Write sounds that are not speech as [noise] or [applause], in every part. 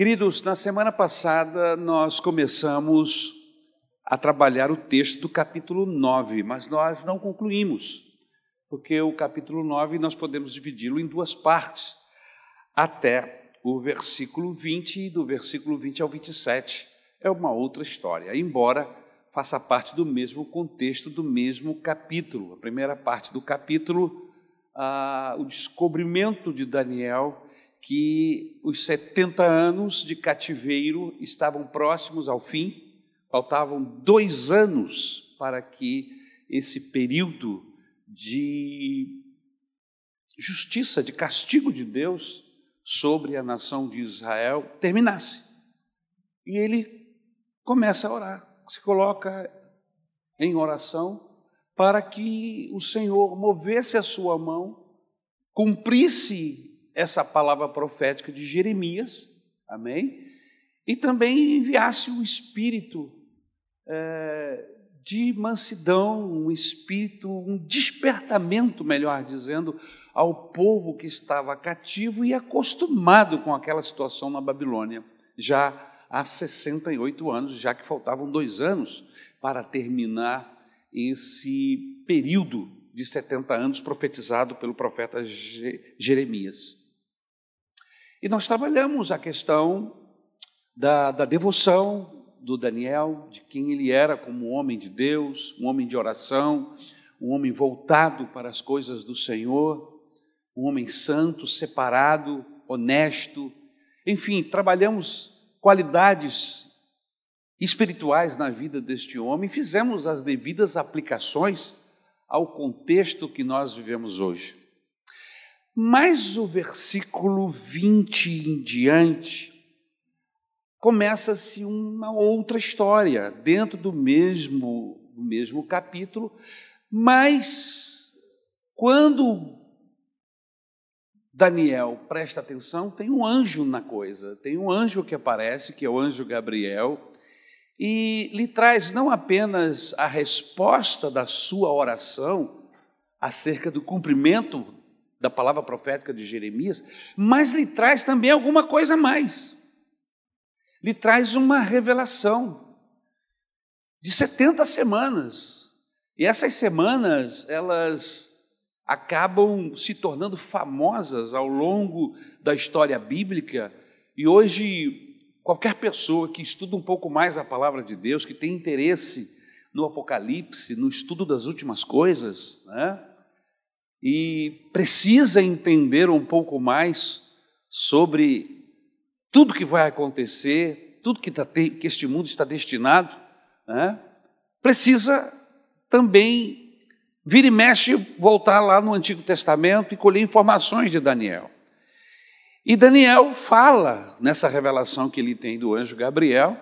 Queridos, na semana passada nós começamos a trabalhar o texto do capítulo 9, mas nós não concluímos, porque o capítulo 9 nós podemos dividi-lo em duas partes, até o versículo 20, e do versículo 20 ao 27 é uma outra história, embora faça parte do mesmo contexto, do mesmo capítulo. A primeira parte do capítulo, ah, o descobrimento de Daniel que os 70 anos de cativeiro estavam próximos ao fim, faltavam dois anos para que esse período de justiça, de castigo de Deus sobre a nação de Israel terminasse. E ele começa a orar, se coloca em oração para que o Senhor movesse a sua mão, cumprisse essa palavra profética de Jeremias, amém? E também enviasse o espírito é, de mansidão, um espírito, um despertamento, melhor dizendo, ao povo que estava cativo e acostumado com aquela situação na Babilônia, já há 68 anos, já que faltavam dois anos para terminar esse período de 70 anos profetizado pelo profeta Jeremias. E nós trabalhamos a questão da, da devoção do Daniel, de quem ele era como homem de Deus, um homem de oração, um homem voltado para as coisas do Senhor, um homem santo, separado, honesto. Enfim, trabalhamos qualidades espirituais na vida deste homem, fizemos as devidas aplicações ao contexto que nós vivemos hoje. Mas o versículo 20 em diante começa-se uma outra história dentro do mesmo do mesmo capítulo, mas quando Daniel presta atenção, tem um anjo na coisa, tem um anjo que aparece, que é o anjo Gabriel, e lhe traz não apenas a resposta da sua oração acerca do cumprimento da palavra profética de Jeremias, mas lhe traz também alguma coisa a mais. Lhe traz uma revelação de 70 semanas. E essas semanas, elas acabam se tornando famosas ao longo da história bíblica, e hoje qualquer pessoa que estuda um pouco mais a palavra de Deus, que tem interesse no Apocalipse, no estudo das últimas coisas, né? E precisa entender um pouco mais sobre tudo que vai acontecer, tudo que, tá, que este mundo está destinado, né? precisa também vir e mexe, voltar lá no Antigo Testamento e colher informações de Daniel. E Daniel fala nessa revelação que ele tem do anjo Gabriel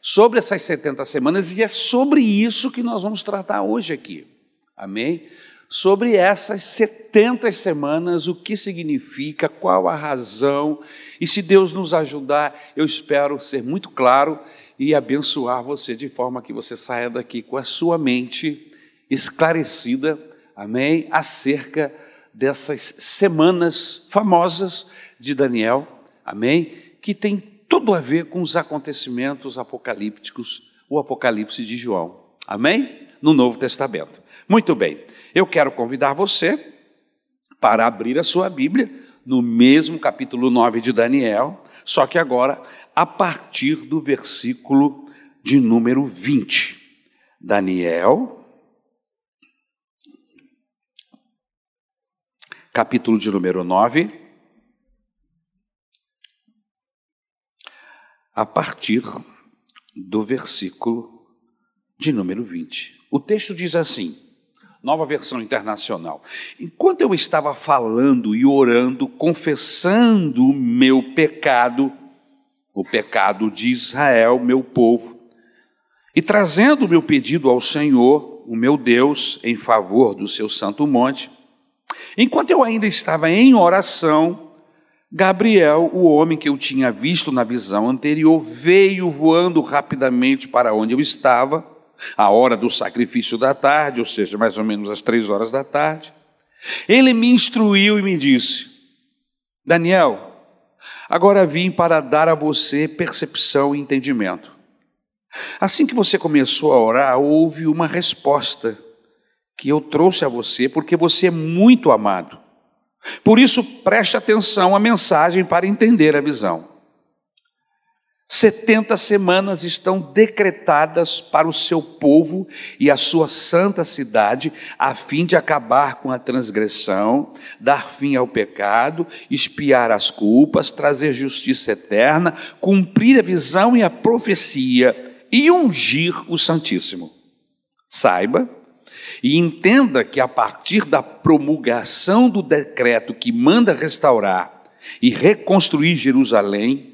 sobre essas 70 semanas, e é sobre isso que nós vamos tratar hoje aqui. Amém? Sobre essas 70 semanas, o que significa, qual a razão, e se Deus nos ajudar, eu espero ser muito claro e abençoar você de forma que você saia daqui com a sua mente esclarecida, amém, acerca dessas semanas famosas de Daniel, amém, que tem tudo a ver com os acontecimentos apocalípticos, o Apocalipse de João, amém, no Novo Testamento. Muito bem, eu quero convidar você para abrir a sua Bíblia no mesmo capítulo 9 de Daniel, só que agora a partir do versículo de número 20. Daniel, capítulo de número 9, a partir do versículo de número 20. O texto diz assim: Nova versão internacional. Enquanto eu estava falando e orando, confessando o meu pecado, o pecado de Israel, meu povo, e trazendo o meu pedido ao Senhor, o meu Deus, em favor do seu santo monte, enquanto eu ainda estava em oração, Gabriel, o homem que eu tinha visto na visão anterior, veio voando rapidamente para onde eu estava a hora do sacrifício da tarde, ou seja, mais ou menos às três horas da tarde. Ele me instruiu e me disse: Daniel, Agora vim para dar a você percepção e entendimento. Assim que você começou a orar, houve uma resposta que eu trouxe a você, porque você é muito amado. Por isso, preste atenção à mensagem para entender a visão. 70 semanas estão decretadas para o seu povo e a sua santa cidade, a fim de acabar com a transgressão, dar fim ao pecado, espiar as culpas, trazer justiça eterna, cumprir a visão e a profecia e ungir o Santíssimo. Saiba e entenda que a partir da promulgação do decreto que manda restaurar e reconstruir Jerusalém,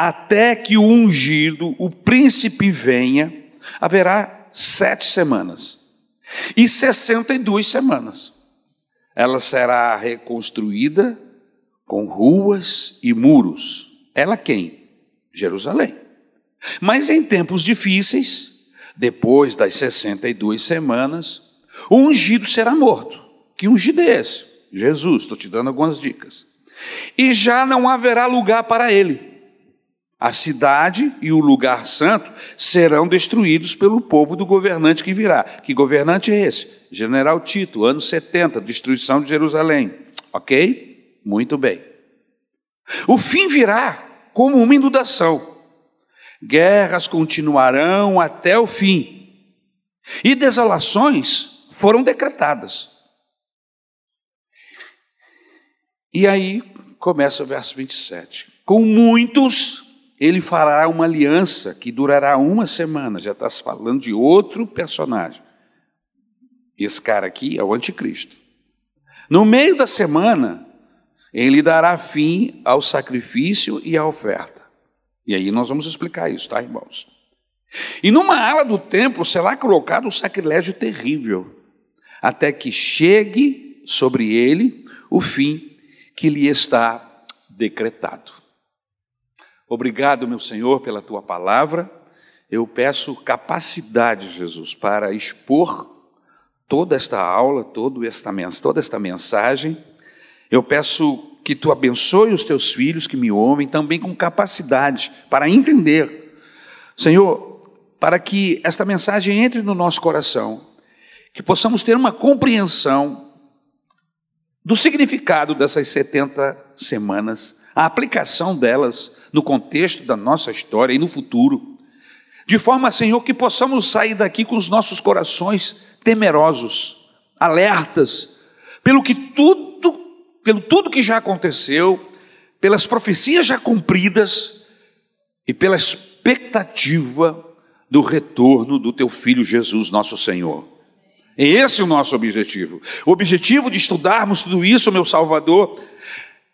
até que o ungido, o príncipe, venha, haverá sete semanas e sessenta e duas semanas. Ela será reconstruída com ruas e muros. Ela quem? Jerusalém. Mas em tempos difíceis, depois das 62 semanas, o ungido será morto. Que ungido é esse? Jesus, estou te dando algumas dicas. E já não haverá lugar para ele. A cidade e o lugar santo serão destruídos pelo povo do governante que virá. Que governante é esse? General Tito, ano 70, destruição de Jerusalém. Ok? Muito bem. O fim virá como uma inundação. Guerras continuarão até o fim. E desolações foram decretadas. E aí começa o verso 27. Com muitos ele fará uma aliança que durará uma semana. Já está se falando de outro personagem. Esse cara aqui é o anticristo. No meio da semana, ele dará fim ao sacrifício e à oferta. E aí nós vamos explicar isso, tá, irmãos? E numa ala do templo será colocado um sacrilégio terrível, até que chegue sobre ele o fim que lhe está decretado. Obrigado, meu Senhor, pela tua palavra. Eu peço capacidade, Jesus, para expor toda esta aula, toda esta, toda esta mensagem. Eu peço que tu abençoe os teus filhos que me ouvem também com capacidade para entender. Senhor, para que esta mensagem entre no nosso coração, que possamos ter uma compreensão do significado dessas 70 semanas a aplicação delas no contexto da nossa história e no futuro, de forma, Senhor, que possamos sair daqui com os nossos corações temerosos, alertas, pelo que tudo, pelo tudo que já aconteceu, pelas profecias já cumpridas e pela expectativa do retorno do teu filho Jesus, nosso Senhor. É esse o nosso objetivo. O objetivo de estudarmos tudo isso, meu Salvador,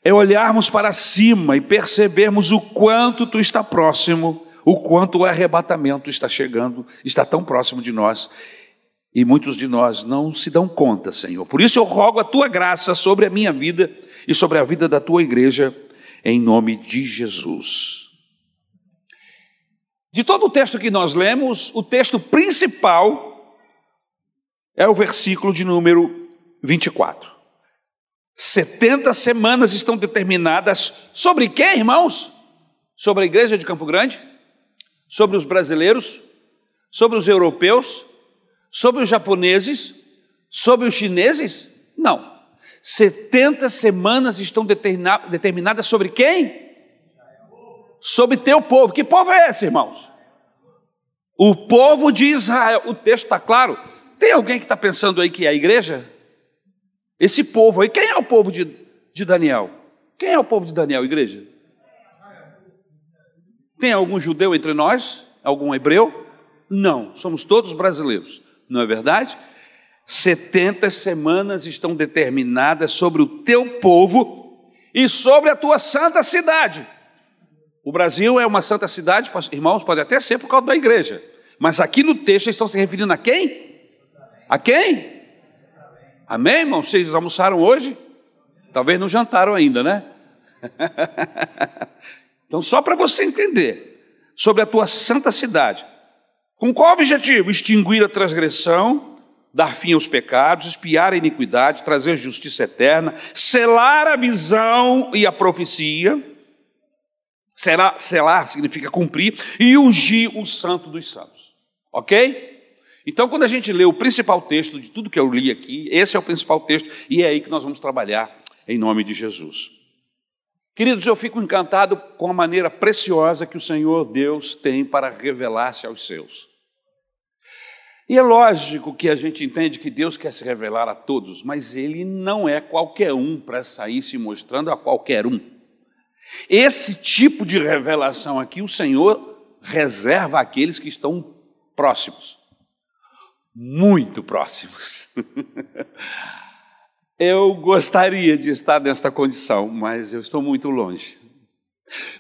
é olharmos para cima e percebermos o quanto tu está próximo, o quanto o arrebatamento está chegando, está tão próximo de nós. E muitos de nós não se dão conta, Senhor. Por isso eu rogo a tua graça sobre a minha vida e sobre a vida da tua igreja, em nome de Jesus. De todo o texto que nós lemos, o texto principal é o versículo de número 24. 70 semanas estão determinadas sobre quem, irmãos? Sobre a igreja de Campo Grande? Sobre os brasileiros? Sobre os europeus? Sobre os japoneses? Sobre os chineses? Não. 70 semanas estão determinadas sobre quem? Sobre teu povo. Que povo é esse, irmãos? O povo de Israel. O texto está claro. Tem alguém que está pensando aí que é a igreja? Esse povo aí, quem é o povo de, de Daniel? Quem é o povo de Daniel, igreja? Tem algum judeu entre nós? Algum hebreu? Não, somos todos brasileiros, não é verdade? 70 semanas estão determinadas sobre o teu povo e sobre a tua santa cidade. O Brasil é uma santa cidade, irmãos, pode até ser por causa da igreja, mas aqui no texto estão se referindo a quem? A quem? Amém, irmão? Vocês almoçaram hoje? Talvez não jantaram ainda, né? [laughs] então, só para você entender sobre a tua santa cidade. Com qual objetivo? Extinguir a transgressão, dar fim aos pecados, espiar a iniquidade, trazer justiça eterna, selar a visão e a profecia, Será, selar significa cumprir, e ungir o santo dos santos. Ok? Então, quando a gente lê o principal texto de tudo que eu li aqui, esse é o principal texto, e é aí que nós vamos trabalhar em nome de Jesus. Queridos, eu fico encantado com a maneira preciosa que o Senhor Deus tem para revelar-se aos seus. E é lógico que a gente entende que Deus quer se revelar a todos, mas Ele não é qualquer um para sair se mostrando a qualquer um. Esse tipo de revelação aqui o Senhor reserva àqueles que estão próximos, muito próximos. [laughs] Eu gostaria de estar nesta condição, mas eu estou muito longe.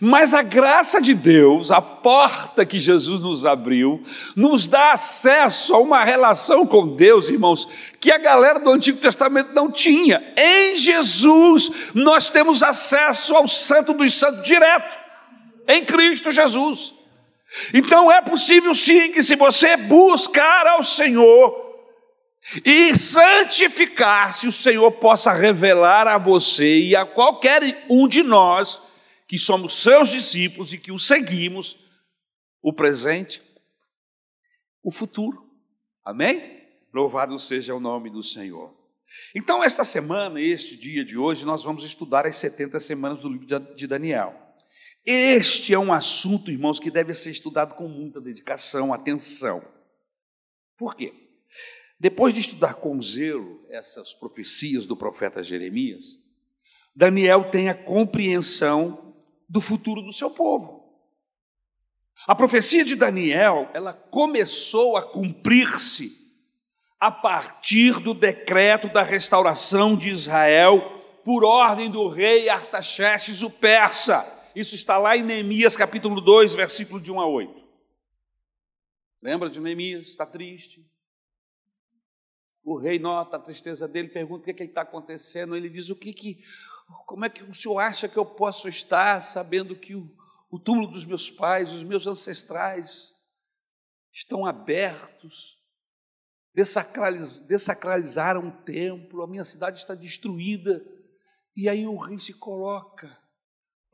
Mas a graça de Deus, a porta que Jesus nos abriu, nos dá acesso a uma relação com Deus, irmãos, que a galera do Antigo Testamento não tinha. Em Jesus, nós temos acesso ao Santo dos Santos direto, em Cristo Jesus. Então é possível sim que, se você buscar ao Senhor, e santificar-se, o Senhor possa revelar a você e a qualquer um de nós que somos seus discípulos e que o seguimos, o presente, o futuro. Amém? Louvado seja o nome do Senhor. Então, esta semana, este dia de hoje, nós vamos estudar as 70 semanas do livro de Daniel. Este é um assunto, irmãos, que deve ser estudado com muita dedicação, atenção. Por quê? Depois de estudar com zelo essas profecias do profeta Jeremias, Daniel tem a compreensão do futuro do seu povo. A profecia de Daniel, ela começou a cumprir-se a partir do decreto da restauração de Israel por ordem do rei Artaxerxes o persa. Isso está lá em Neemias capítulo 2, versículo de 1 a 8. Lembra de Neemias? Está triste. O rei nota a tristeza dele, pergunta o que, é que está acontecendo. Ele diz: O que que, como é que o senhor acha que eu posso estar sabendo que o, o túmulo dos meus pais, os meus ancestrais, estão abertos, desacraliz, desacralizaram o templo, a minha cidade está destruída. E aí o rei se coloca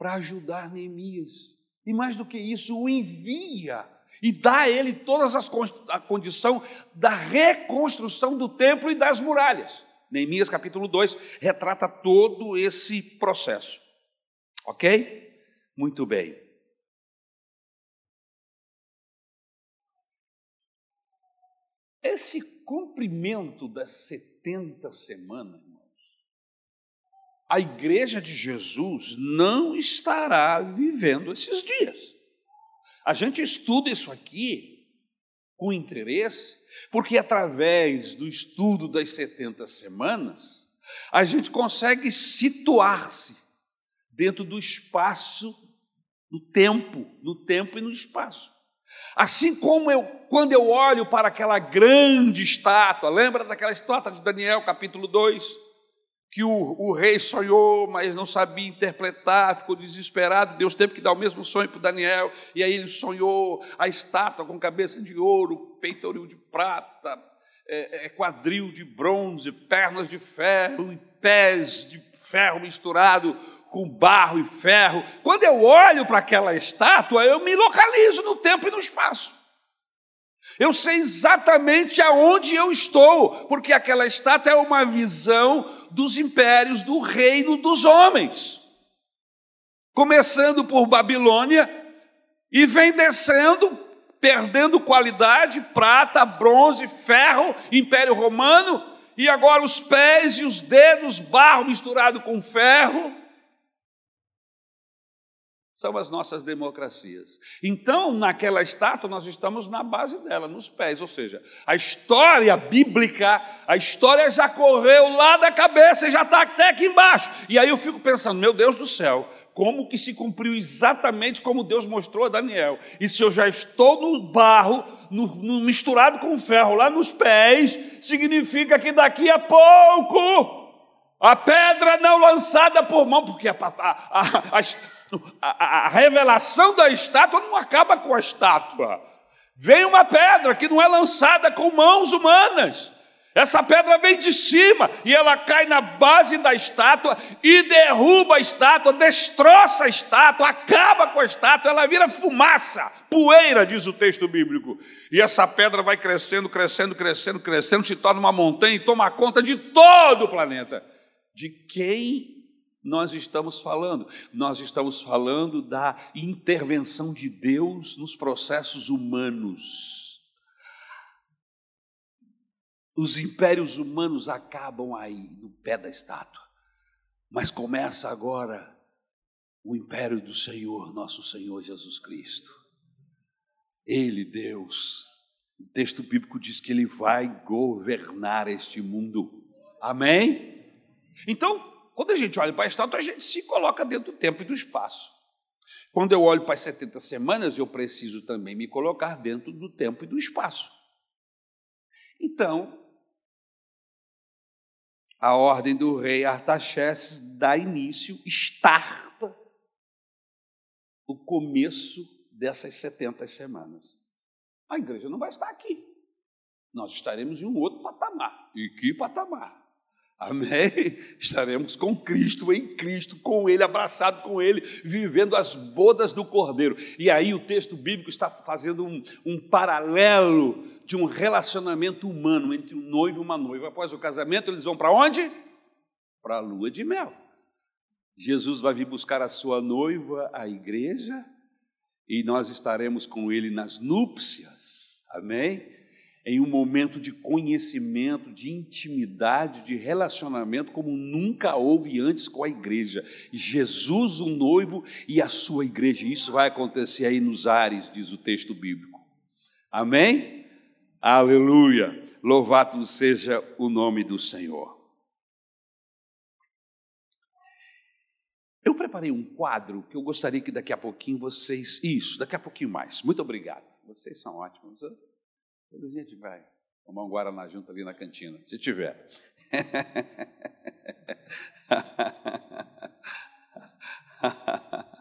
para ajudar Neemias. E mais do que isso, o envia e dá a ele todas as a condição da reconstrução do templo e das muralhas. Neemias capítulo 2 retrata todo esse processo. OK? Muito bem. Esse cumprimento das 70 semanas, a igreja de Jesus não estará vivendo esses dias. A gente estuda isso aqui com interesse, porque através do estudo das 70 semanas, a gente consegue situar-se dentro do espaço, do tempo, no tempo e no espaço. Assim como eu, quando eu olho para aquela grande estátua, lembra daquela estátua de Daniel, capítulo 2? Que o, o, rei sonhou, mas não sabia interpretar, ficou desesperado. Deus teve que dar o mesmo sonho para Daniel, e aí ele sonhou a estátua com cabeça de ouro, peitoril de prata, é, é, quadril de bronze, pernas de ferro e pés de ferro misturado com barro e ferro. Quando eu olho para aquela estátua, eu me localizo no tempo e no espaço. Eu sei exatamente aonde eu estou, porque aquela estátua é uma visão dos impérios do reino dos homens. Começando por Babilônia e vem descendo, perdendo qualidade, prata, bronze, ferro, Império Romano, e agora os pés e os dedos, barro misturado com ferro, são as nossas democracias. Então, naquela estátua, nós estamos na base dela, nos pés, ou seja, a história bíblica, a história já correu lá da cabeça e já está até aqui embaixo. E aí eu fico pensando, meu Deus do céu, como que se cumpriu exatamente como Deus mostrou a Daniel? E se eu já estou no barro, no, no misturado com ferro lá nos pés, significa que daqui a pouco a pedra não lançada por mão, porque a, a, a, a a, a revelação da estátua não acaba com a estátua. Vem uma pedra que não é lançada com mãos humanas. Essa pedra vem de cima e ela cai na base da estátua e derruba a estátua, destroça a estátua, acaba com a estátua, ela vira fumaça, poeira, diz o texto bíblico. E essa pedra vai crescendo, crescendo, crescendo, crescendo, se torna uma montanha e toma conta de todo o planeta. De quem nós estamos falando? Nós estamos falando da intervenção de Deus nos processos humanos. Os impérios humanos acabam aí, no pé da estátua. Mas começa agora o império do Senhor, nosso Senhor Jesus Cristo. Ele, Deus, o texto bíblico diz que ele vai governar este mundo. Amém? Então, quando a gente olha para a estátua, a gente se coloca dentro do tempo e do espaço. Quando eu olho para as 70 semanas, eu preciso também me colocar dentro do tempo e do espaço. Então, a ordem do rei Artaxerxes dá início, starta o começo dessas 70 semanas. A igreja não vai estar aqui. Nós estaremos em um outro patamar. E que patamar? Amém? [laughs] Estaremos com Cristo, em Cristo, com Ele, abraçado com Ele, vivendo as bodas do Cordeiro. E aí o texto bíblico está fazendo um, um paralelo de um relacionamento humano entre um noivo e uma noiva. Após o casamento, eles vão para onde? Para a lua de mel. Jesus vai vir buscar a sua noiva, a igreja, e nós estaremos com ele nas núpcias. Amém? Em um momento de conhecimento, de intimidade, de relacionamento como nunca houve antes com a igreja. Jesus, o noivo, e a sua igreja. Isso vai acontecer aí nos ares, diz o texto bíblico. Amém? Aleluia! Louvado seja o nome do Senhor. Eu preparei um quadro que eu gostaria que daqui a pouquinho vocês. Isso, daqui a pouquinho mais. Muito obrigado. Vocês são ótimos. Depois a gente vai tomar um Guaraná junto ali na cantina, se tiver. [laughs]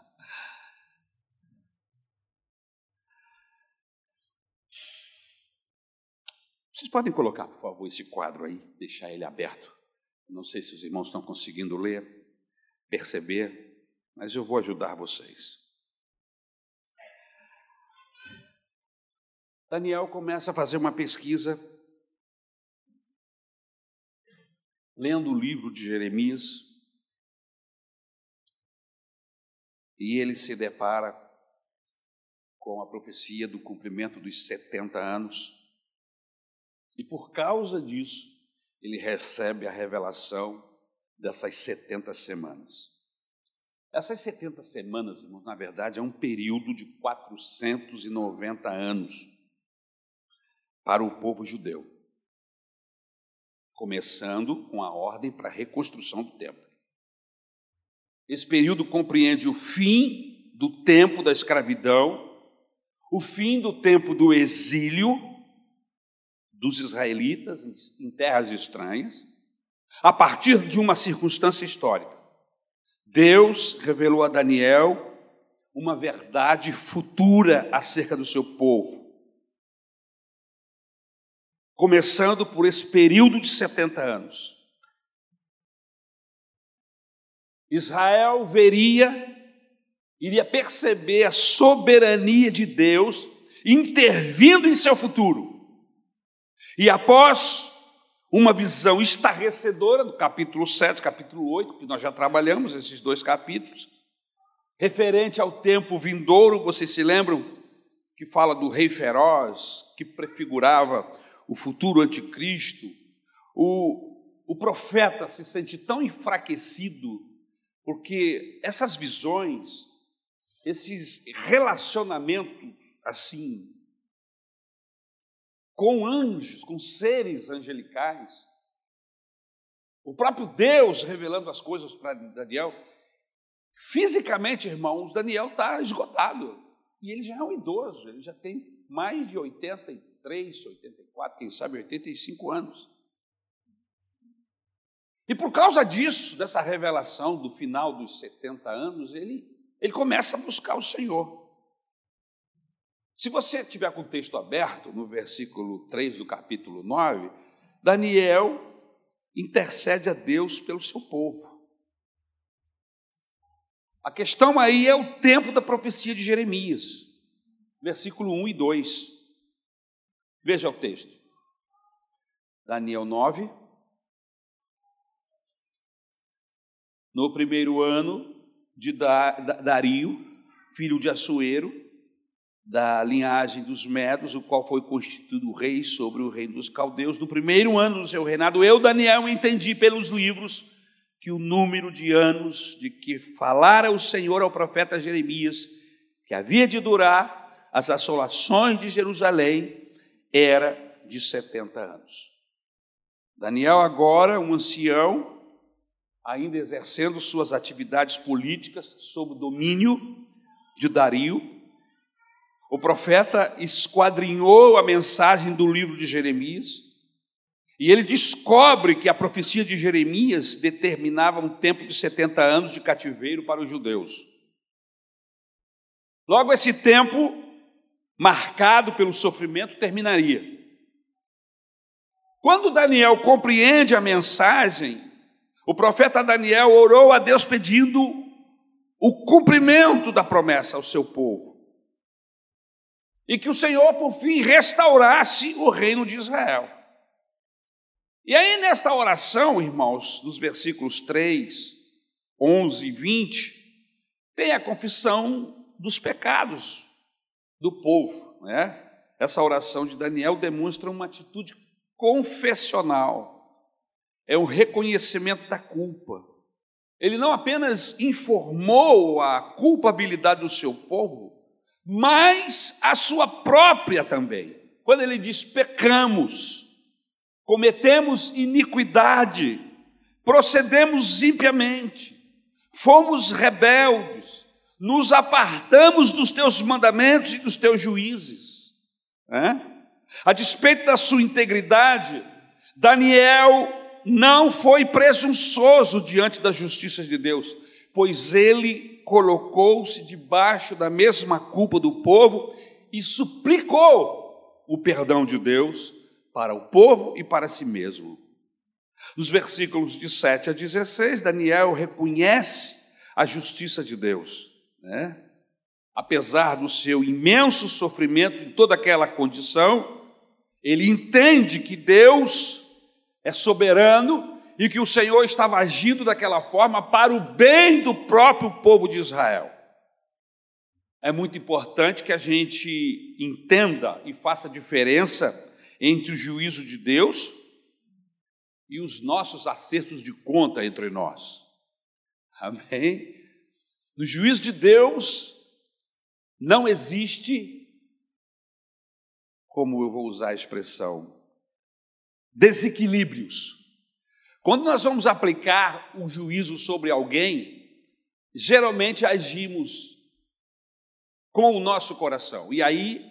Vocês podem colocar, por favor, esse quadro aí, deixar ele aberto. Não sei se os irmãos estão conseguindo ler, perceber, mas eu vou ajudar vocês. Daniel começa a fazer uma pesquisa, lendo o livro de Jeremias, e ele se depara com a profecia do cumprimento dos 70 anos e por causa disso, ele recebe a revelação dessas 70 semanas. Essas 70 semanas, irmãos, na verdade, é um período de 490 anos para o povo judeu, começando com a ordem para a reconstrução do templo. Esse período compreende o fim do tempo da escravidão, o fim do tempo do exílio dos israelitas em terras estranhas, a partir de uma circunstância histórica. Deus revelou a Daniel uma verdade futura acerca do seu povo. Começando por esse período de 70 anos. Israel veria, iria perceber a soberania de Deus intervindo em seu futuro. E após uma visão estarrecedora do capítulo 7, capítulo 8, que nós já trabalhamos esses dois capítulos, referente ao tempo vindouro, vocês se lembram que fala do rei feroz, que prefigurava o futuro anticristo. O, o profeta se sente tão enfraquecido, porque essas visões, esses relacionamentos assim com anjos, com seres angelicais. O próprio Deus revelando as coisas para Daniel. Fisicamente, irmãos, Daniel está esgotado. E ele já é um idoso, ele já tem mais de 83, 84, quem sabe 85 anos. E por causa disso, dessa revelação do final dos 70 anos, ele, ele começa a buscar o Senhor. Se você tiver com o texto aberto, no versículo 3 do capítulo 9, Daniel intercede a Deus pelo seu povo. A questão aí é o tempo da profecia de Jeremias, versículo 1 e 2. Veja o texto. Daniel 9. No primeiro ano de Dario, filho de Assuero, da linhagem dos Medos, o qual foi constituído rei sobre o reino dos caldeus, no primeiro ano do seu reinado, eu, Daniel, entendi pelos livros que o número de anos de que falara o Senhor ao profeta Jeremias, que havia de durar as assolações de Jerusalém, era de 70 anos. Daniel, agora um ancião, ainda exercendo suas atividades políticas sob o domínio de Dario, o profeta esquadrinhou a mensagem do livro de Jeremias e ele descobre que a profecia de Jeremias determinava um tempo de 70 anos de cativeiro para os judeus. Logo, esse tempo, marcado pelo sofrimento, terminaria. Quando Daniel compreende a mensagem, o profeta Daniel orou a Deus pedindo o cumprimento da promessa ao seu povo. E que o Senhor, por fim, restaurasse o reino de Israel. E aí, nesta oração, irmãos, dos versículos 3, 11 e 20, tem a confissão dos pecados do povo. Né? Essa oração de Daniel demonstra uma atitude confessional, é o reconhecimento da culpa. Ele não apenas informou a culpabilidade do seu povo, mas a sua própria também. Quando ele diz pecamos, cometemos iniquidade, procedemos impiamente, fomos rebeldes, nos apartamos dos teus mandamentos e dos teus juízes. É? A despeito da sua integridade, Daniel não foi presunçoso diante da justiça de Deus, pois ele colocou-se debaixo da mesma culpa do povo e suplicou o perdão de Deus para o povo e para si mesmo. Nos versículos de 7 a 16, Daniel reconhece a justiça de Deus, né? apesar do seu imenso sofrimento em toda aquela condição, ele entende que Deus é soberano e que o Senhor estava agindo daquela forma para o bem do próprio povo de Israel. É muito importante que a gente entenda e faça diferença entre o juízo de Deus e os nossos acertos de conta entre nós. Amém? No juízo de Deus não existe, como eu vou usar a expressão, desequilíbrios. Quando nós vamos aplicar o juízo sobre alguém, geralmente agimos com o nosso coração. E aí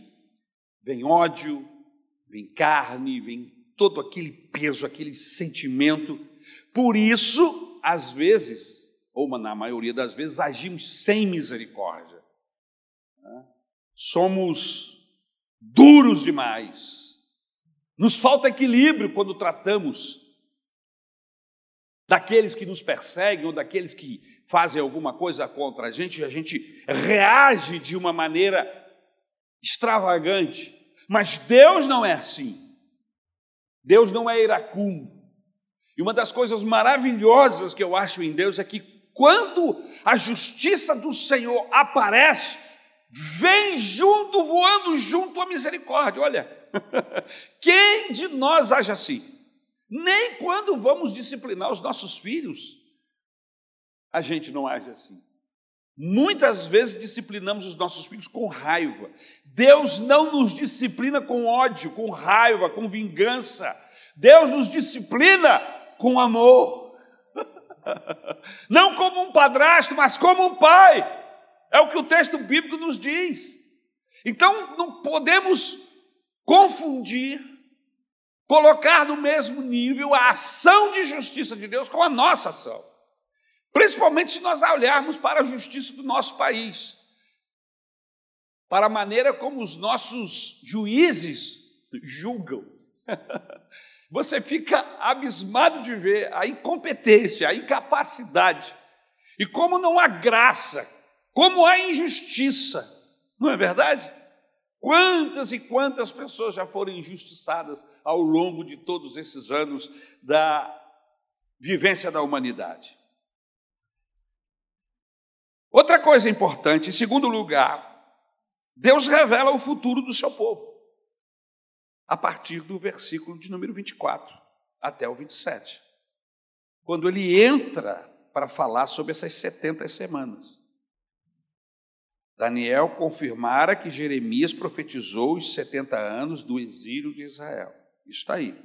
vem ódio, vem carne, vem todo aquele peso, aquele sentimento. Por isso, às vezes, ou na maioria das vezes, agimos sem misericórdia. Né? Somos duros demais. Nos falta equilíbrio quando tratamos daqueles que nos perseguem ou daqueles que fazem alguma coisa contra a gente, a gente reage de uma maneira extravagante. Mas Deus não é assim. Deus não é iracundo. E uma das coisas maravilhosas que eu acho em Deus é que quando a justiça do Senhor aparece, vem junto, voando junto a misericórdia. Olha, [laughs] quem de nós age assim? Nem quando vamos disciplinar os nossos filhos, a gente não age assim. Muitas vezes disciplinamos os nossos filhos com raiva. Deus não nos disciplina com ódio, com raiva, com vingança. Deus nos disciplina com amor. [laughs] Não como um padrasto, mas como um pai. É o que o texto bíblico nos diz. Então não podemos confundir, colocar no mesmo nível a ação de justiça de Deus com a nossa ação. Principalmente se nós olharmos para a justiça do nosso país, para a maneira como os nossos juízes julgam. [laughs] você fica abismado de ver a incompetência, a incapacidade, e como não há graça, como há injustiça, não é verdade? Quantas e quantas pessoas já foram injustiçadas ao longo de todos esses anos da vivência da humanidade? Outra coisa importante, em segundo lugar, Deus revela o futuro do seu povo, a partir do versículo de número 24 até o 27, quando ele entra para falar sobre essas 70 semanas. Daniel confirmara que Jeremias profetizou os 70 anos do exílio de Israel. Isso está aí.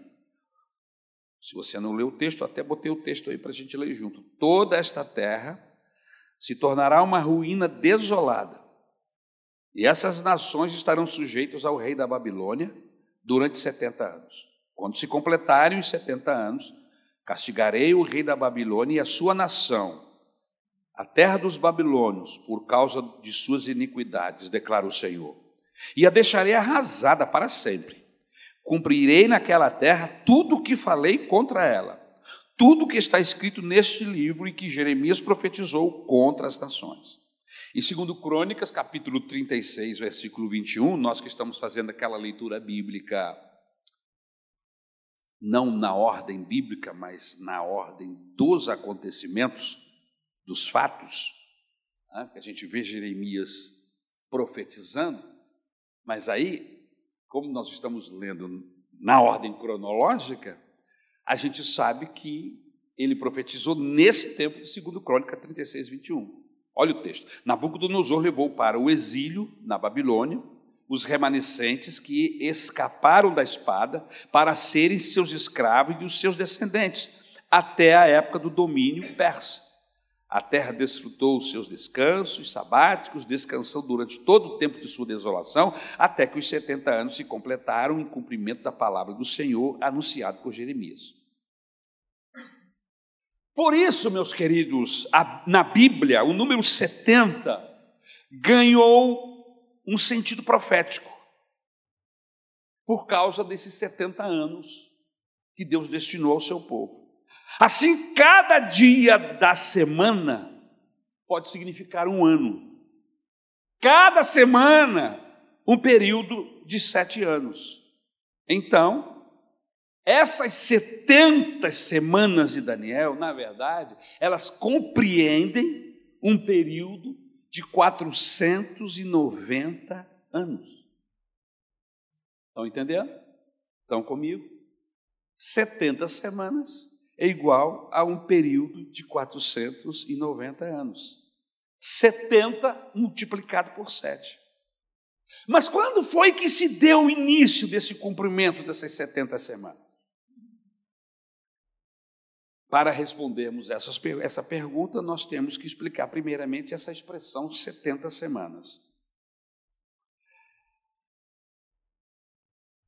Se você não leu o texto, até botei o texto aí para a gente ler junto. Toda esta terra se tornará uma ruína desolada, e essas nações estarão sujeitas ao rei da Babilônia durante 70 anos. Quando se completarem os 70 anos, castigarei o rei da Babilônia e a sua nação a terra dos babilônios, por causa de suas iniquidades, declara o Senhor, e a deixarei arrasada para sempre. Cumprirei naquela terra tudo o que falei contra ela, tudo o que está escrito neste livro e que Jeremias profetizou contra as nações. E segundo Crônicas, capítulo 36, versículo 21, nós que estamos fazendo aquela leitura bíblica não na ordem bíblica, mas na ordem dos acontecimentos, dos fatos, né, que a gente vê Jeremias profetizando, mas aí, como nós estamos lendo na ordem cronológica, a gente sabe que ele profetizou nesse tempo de 2 Crônica 36, 21. Olha o texto. Nabucodonosor levou para o exílio na Babilônia os remanescentes que escaparam da espada para serem seus escravos e os seus descendentes, até a época do domínio persa. A terra desfrutou os seus descansos sabáticos, descansou durante todo o tempo de sua desolação, até que os 70 anos se completaram em cumprimento da palavra do Senhor anunciado por Jeremias. Por isso, meus queridos, a, na Bíblia, o número 70 ganhou um sentido profético, por causa desses 70 anos que Deus destinou ao seu povo. Assim, cada dia da semana pode significar um ano. Cada semana, um período de sete anos. Então, essas 70 semanas de Daniel, na verdade, elas compreendem um período de 490 anos. Estão entendendo? Estão comigo? 70 semanas é igual a um período de 490 anos. 70 multiplicado por 7. Mas quando foi que se deu o início desse cumprimento dessas 70 semanas? Para respondermos essas, essa pergunta, nós temos que explicar primeiramente essa expressão de 70 semanas.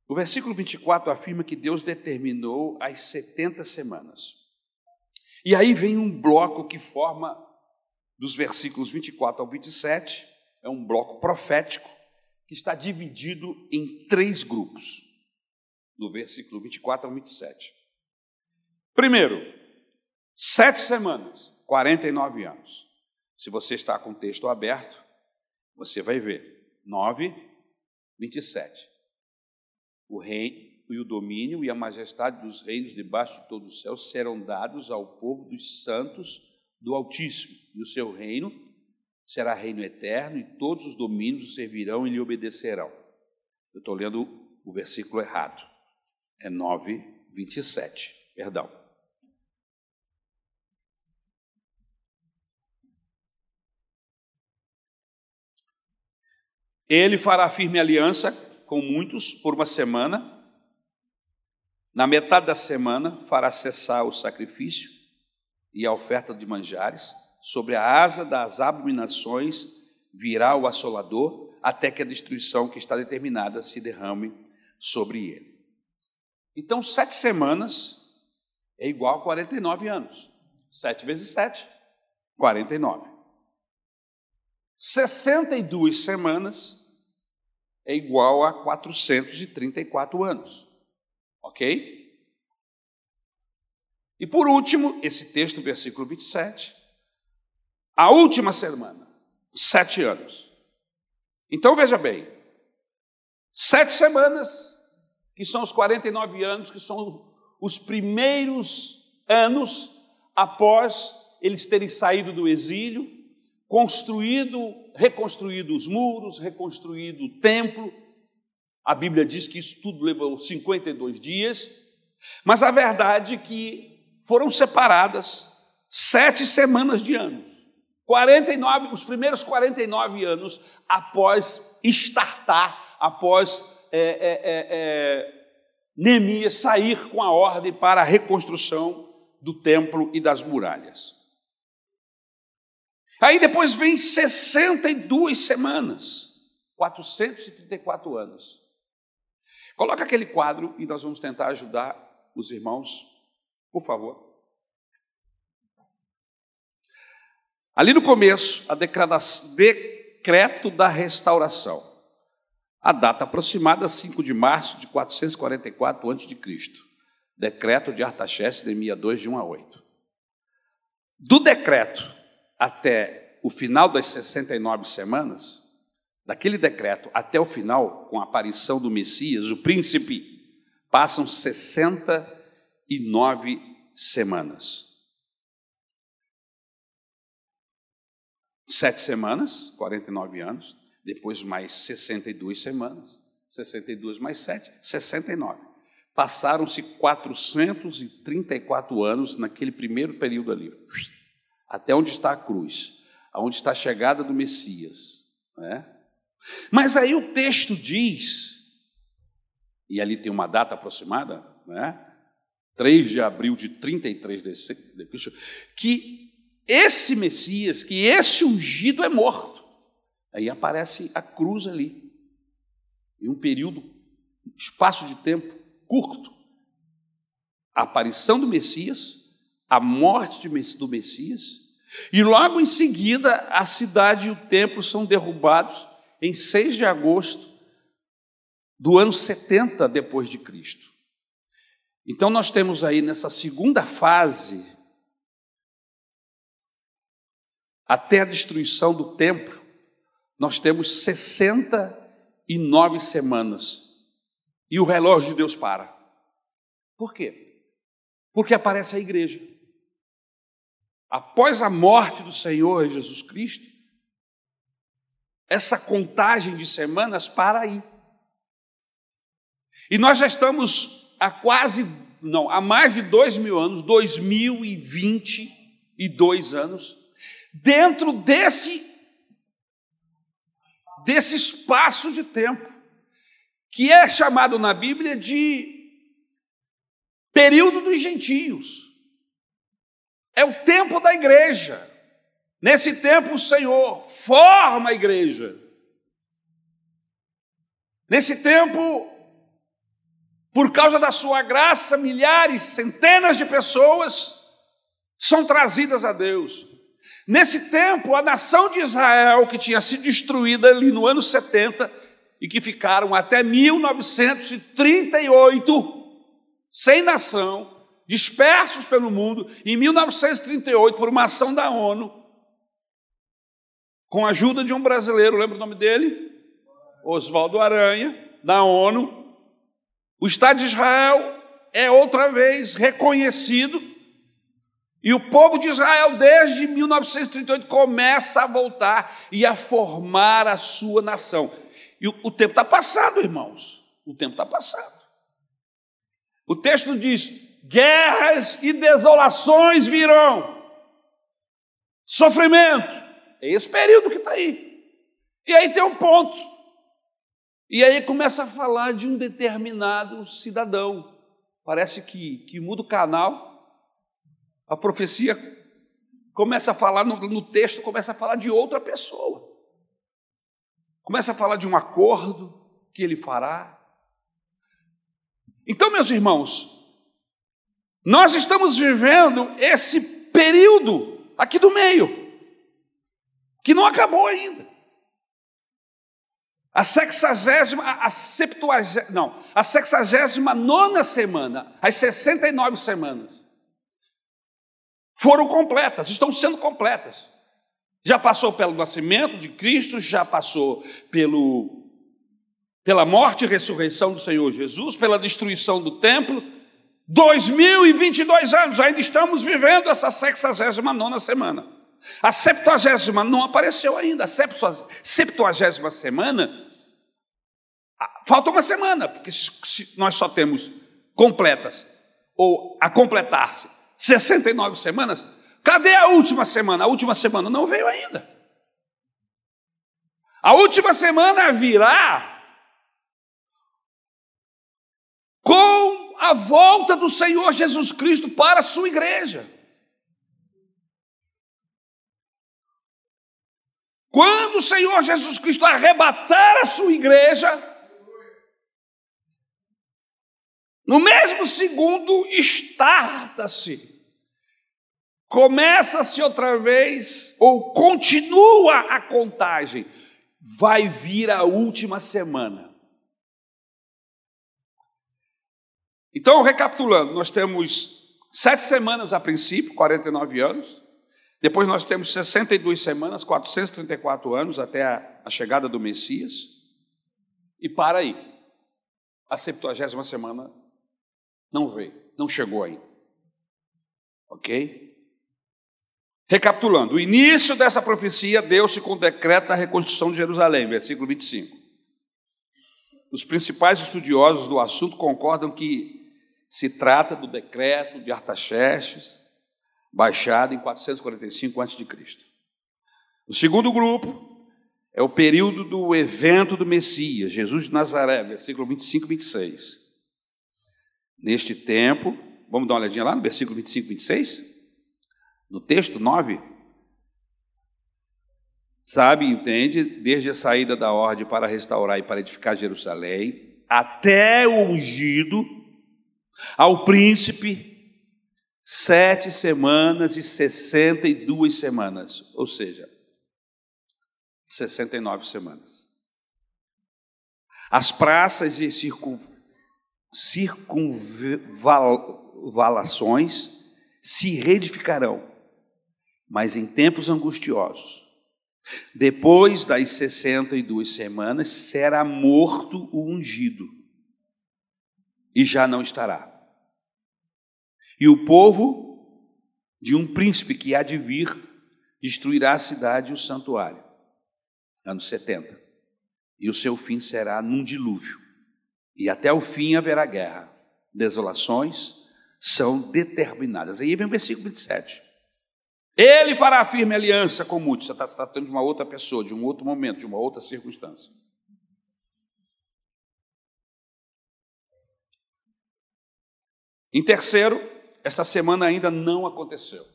O versículo 24 afirma que Deus determinou as 70 semanas. E aí vem um bloco que forma, dos versículos 24 ao 27, é um bloco profético, que está dividido em três grupos, do versículo 24 ao 27. Primeiro, sete semanas, 49 anos. Se você está com o texto aberto, você vai ver 9, 27 o reino e o domínio e a majestade dos reinos debaixo de todo o céu serão dados ao povo dos santos do Altíssimo, e o seu reino será reino eterno, e todos os domínios servirão e lhe obedecerão. Eu estou lendo o versículo errado. É 9, 27. Perdão. Ele fará firme aliança com muitos por uma semana. Na metade da semana, fará cessar o sacrifício e a oferta de manjares. Sobre a asa das abominações virá o assolador, até que a destruição que está determinada se derrame sobre ele. Então, sete semanas é igual a 49 anos. Sete vezes sete, 49. 62 semanas é igual a 434 anos. Ok? E por último, esse texto, versículo 27, a última semana, sete anos. Então veja bem, sete semanas, que são os 49 anos, que são os primeiros anos após eles terem saído do exílio, construído, reconstruído os muros, reconstruído o templo. A Bíblia diz que isso tudo levou 52 dias, mas a verdade é que foram separadas sete semanas de anos. 49, os primeiros 49 anos após estartar, após é, é, é, é, Neemias sair com a ordem para a reconstrução do templo e das muralhas. Aí depois vem 62 semanas, 434 anos. Coloca aquele quadro e nós vamos tentar ajudar os irmãos, por favor. Ali no começo, a decreto da restauração. A data aproximada, 5 de março de 444 a.C. Decreto de Artaxerxes, Neemia 2, de 1 a 8. Do decreto até o final das 69 semanas, daquele decreto até o final, com a aparição do Messias, o príncipe, passam 69 semanas. Sete semanas, 49 anos, depois mais 62 semanas, 62 mais 7, 69. Passaram-se 434 anos naquele primeiro período ali, até onde está a cruz, aonde está a chegada do Messias. Né? Mas aí o texto diz, e ali tem uma data aproximada, né? 3 de abril de 33 de Cristo, que esse Messias, que esse ungido é morto. Aí aparece a cruz ali. Em um período, espaço de tempo curto. A aparição do Messias, a morte do Messias, e logo em seguida a cidade e o templo são derrubados em 6 de agosto do ano 70 depois de Cristo. Então nós temos aí nessa segunda fase até a destruição do templo, nós temos 69 semanas. E o relógio de Deus para. Por quê? Porque aparece a igreja. Após a morte do Senhor Jesus Cristo, essa contagem de semanas para aí. E nós já estamos há quase, não, há mais de dois mil anos, dois mil e vinte e dois anos, dentro desse desse espaço de tempo que é chamado na Bíblia de período dos gentios. É o tempo da igreja. Nesse tempo o Senhor forma a igreja. Nesse tempo, por causa da sua graça, milhares, centenas de pessoas são trazidas a Deus. Nesse tempo, a nação de Israel, que tinha sido destruída ali no ano 70 e que ficaram até 1938 sem nação, dispersos pelo mundo, em 1938, por uma ação da ONU, com a ajuda de um brasileiro, lembra o nome dele? Oswaldo Aranha, da ONU. O Estado de Israel é outra vez reconhecido e o povo de Israel, desde 1938, começa a voltar e a formar a sua nação. E o, o tempo está passado, irmãos. O tempo está passado. O texto diz: guerras e desolações virão, sofrimento. É esse período que está aí. E aí tem um ponto. E aí começa a falar de um determinado cidadão. Parece que, que muda o canal a profecia começa a falar, no, no texto, começa a falar de outra pessoa. Começa a falar de um acordo que ele fará. Então, meus irmãos, nós estamos vivendo esse período aqui do meio, que não acabou ainda. A sexagésima, a septuagésima, não, a sexagésima nona semana, as 69 semanas foram completas, estão sendo completas. Já passou pelo nascimento de Cristo, já passou pelo, pela morte e ressurreição do Senhor Jesus, pela destruição do templo. 2022 anos, ainda estamos vivendo essa 69 semana. A 70 não apareceu ainda. A 70 semana, falta uma semana, porque nós só temos completas, ou a completar-se, 69 semanas, cadê a última semana? A última semana não veio ainda. A última semana virá a volta do Senhor Jesus Cristo para a sua igreja. Quando o Senhor Jesus Cristo arrebatar a sua igreja, no mesmo segundo, estarta-se. Começa-se outra vez, ou continua a contagem. Vai vir a última semana. Então, recapitulando, nós temos sete semanas a princípio, 49 anos. Depois nós temos 62 semanas, 434 anos até a, a chegada do Messias. E para aí. A 70 semana não veio, não chegou aí. Ok? Recapitulando, o início dessa profecia deu-se com o decreto da reconstrução de Jerusalém, versículo 25. Os principais estudiosos do assunto concordam que se trata do decreto de Artaxerxes, baixado em 445 a.C. O segundo grupo é o período do evento do Messias, Jesus de Nazaré, versículo 25 e 26. Neste tempo, vamos dar uma olhadinha lá no versículo 25 e 26? No texto 9. Sabe entende, desde a saída da ordem para restaurar e para edificar Jerusalém, até o ungido, ao príncipe, sete semanas e sessenta e duas semanas, ou seja, sessenta e nove semanas. As praças e circun circunvalações se reedificarão, mas em tempos angustiosos. Depois das sessenta e duas semanas, será morto o ungido, e já não estará. E o povo de um príncipe que há de vir destruirá a cidade e o santuário. Anos 70. E o seu fim será num dilúvio e até o fim haverá guerra. Desolações são determinadas. Aí vem o versículo 27. Ele fará firme aliança com muitos. Você está tratando de uma outra pessoa, de um outro momento, de uma outra circunstância. Em terceiro, essa semana ainda não aconteceu.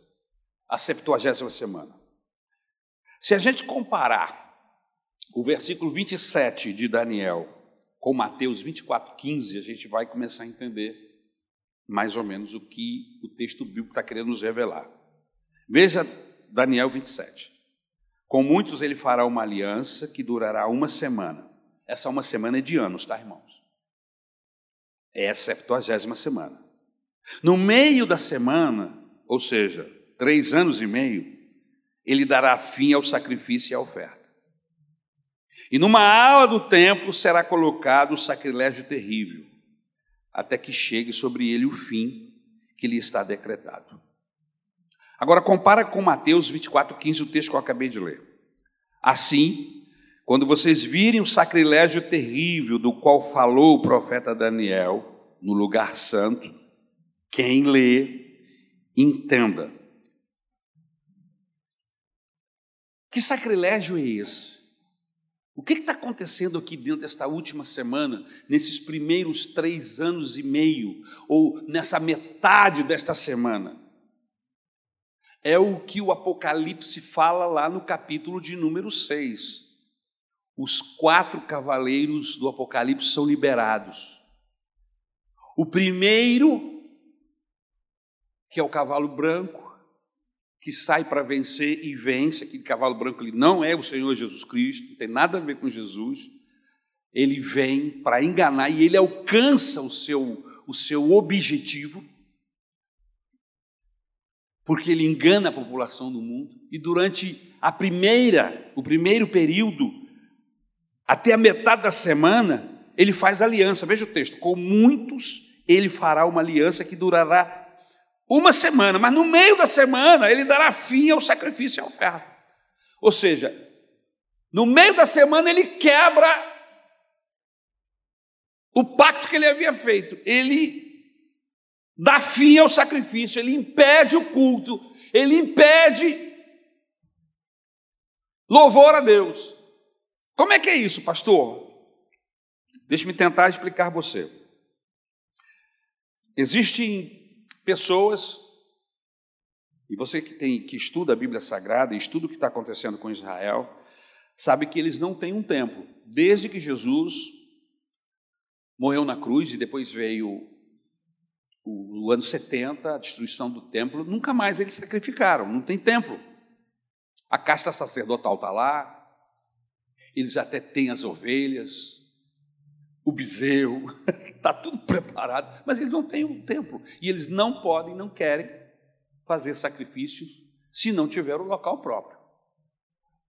A septuagésima semana. Se a gente comparar o versículo 27 de Daniel com Mateus 24, 15, a gente vai começar a entender mais ou menos o que o texto bíblico está querendo nos revelar. Veja Daniel 27. Com muitos ele fará uma aliança que durará uma semana. Essa uma semana é de anos, tá, irmãos? É a septuagésima semana. No meio da semana, ou seja, três anos e meio, ele dará fim ao sacrifício e à oferta. E numa ala do templo será colocado o sacrilégio terrível, até que chegue sobre ele o fim que lhe está decretado. Agora compara com Mateus 24, 15, o texto que eu acabei de ler. Assim, quando vocês virem o sacrilégio terrível do qual falou o profeta Daniel no lugar santo, quem lê, entenda. Que sacrilégio é esse? O que está acontecendo aqui dentro desta última semana, nesses primeiros três anos e meio, ou nessa metade desta semana? É o que o Apocalipse fala lá no capítulo de número 6. Os quatro cavaleiros do Apocalipse são liberados. O primeiro, que é o cavalo branco, que sai para vencer e vence, aquele cavalo branco ele não é o Senhor Jesus Cristo, não tem nada a ver com Jesus. Ele vem para enganar e ele alcança o seu, o seu objetivo. porque ele engana a população do mundo. E durante a primeira, o primeiro período, até a metade da semana, ele faz aliança. Veja o texto: com muitos ele fará uma aliança que durará uma semana, mas no meio da semana ele dará fim ao sacrifício e à oferta. Ou seja, no meio da semana ele quebra o pacto que ele havia feito. Ele dá fim ao sacrifício, ele impede o culto, ele impede louvor a Deus. Como é que é isso, pastor? Deixe-me tentar explicar você. Existem pessoas, e você que, tem, que estuda a Bíblia Sagrada, estuda o que está acontecendo com Israel, sabe que eles não têm um templo. Desde que Jesus morreu na cruz e depois veio o, o ano 70, a destruição do templo, nunca mais eles sacrificaram, não tem templo. A casta sacerdotal está lá, eles até têm as ovelhas, o bezerro, está [laughs] tudo preparado, mas eles não têm um templo. E eles não podem, não querem fazer sacrifícios se não tiver o local próprio.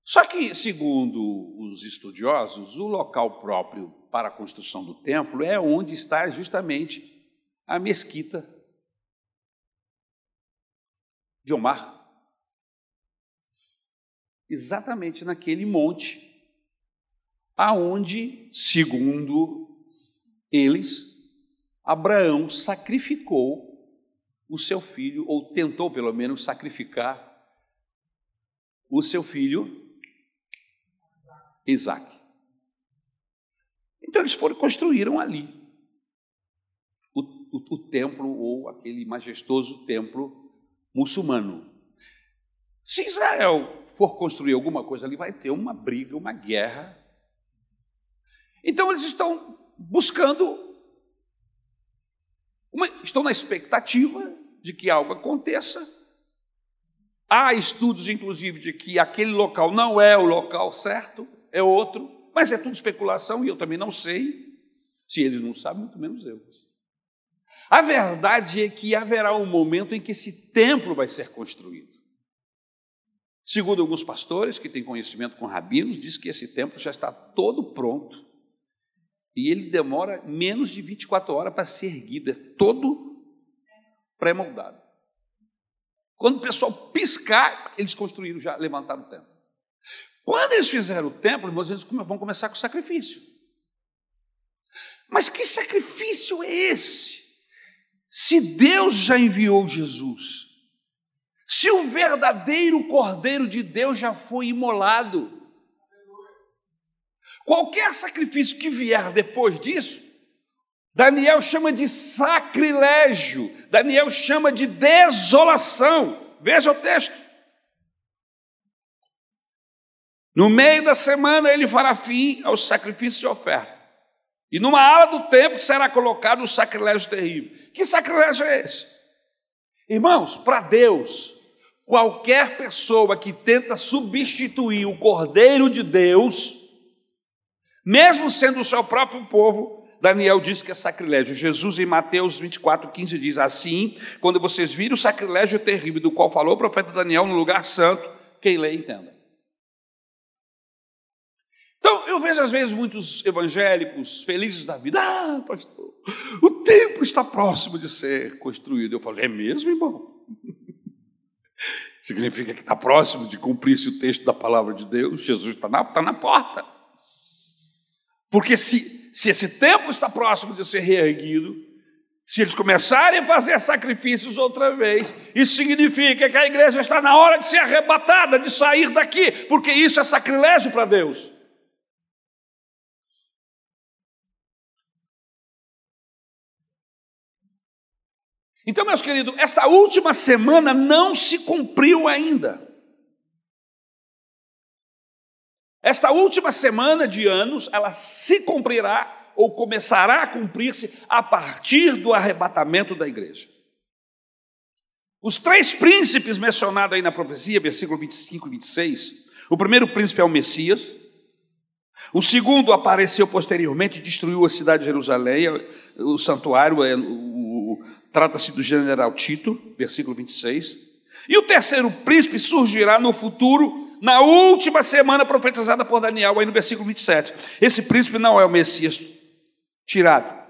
Só que, segundo os estudiosos, o local próprio para a construção do templo é onde está justamente a mesquita de Omar. Exatamente naquele monte aonde, segundo eles, Abraão sacrificou o seu filho, ou tentou pelo menos sacrificar o seu filho Isaac. Então eles foram construíram ali o, o, o templo ou aquele majestoso templo muçulmano. Se Israel for construir alguma coisa ali, vai ter uma briga, uma guerra então eles estão buscando, uma, estão na expectativa de que algo aconteça. Há estudos, inclusive, de que aquele local não é o local certo, é outro, mas é tudo especulação e eu também não sei. Se eles não sabem, muito menos eu. A verdade é que haverá um momento em que esse templo vai ser construído. Segundo alguns pastores que têm conhecimento com rabinos, diz que esse templo já está todo pronto e ele demora menos de 24 horas para ser erguido, é todo pré-moldado. Quando o pessoal piscar, eles construíram, já levantaram o templo. Quando eles fizeram o templo, irmãos, eles vão começar com o sacrifício. Mas que sacrifício é esse? Se Deus já enviou Jesus, se o verdadeiro Cordeiro de Deus já foi imolado, Qualquer sacrifício que vier depois disso, Daniel chama de sacrilégio, Daniel chama de desolação. Veja o texto. No meio da semana ele fará fim aos sacrifícios de oferta. E numa ala do templo será colocado o sacrilégio terrível. Que sacrilégio é esse? Irmãos, para Deus, qualquer pessoa que tenta substituir o Cordeiro de Deus, mesmo sendo o seu próprio povo, Daniel diz que é sacrilégio. Jesus, em Mateus 24, 15, diz assim: Quando vocês virem o sacrilégio terrível do qual falou o profeta Daniel no lugar santo, quem lê, entenda. Então, eu vejo às vezes muitos evangélicos felizes da vida. Ah, pastor, o templo está próximo de ser construído. Eu falo, é mesmo, irmão? [laughs] Significa que está próximo de cumprir-se o texto da palavra de Deus. Jesus está na, está na porta. Porque se, se esse templo está próximo de ser reerguido, se eles começarem a fazer sacrifícios outra vez, isso significa que a igreja está na hora de ser arrebatada, de sair daqui, porque isso é sacrilégio para Deus. Então, meus queridos, esta última semana não se cumpriu ainda. Esta última semana de anos, ela se cumprirá ou começará a cumprir-se a partir do arrebatamento da igreja. Os três príncipes mencionados aí na profecia, versículo 25 e 26, o primeiro príncipe é o Messias, o segundo apareceu posteriormente, destruiu a cidade de Jerusalém, o santuário, é, trata-se do general Tito, versículo 26. E o terceiro príncipe surgirá no futuro, na última semana profetizada por Daniel, aí no versículo 27. Esse príncipe não é o Messias tirado,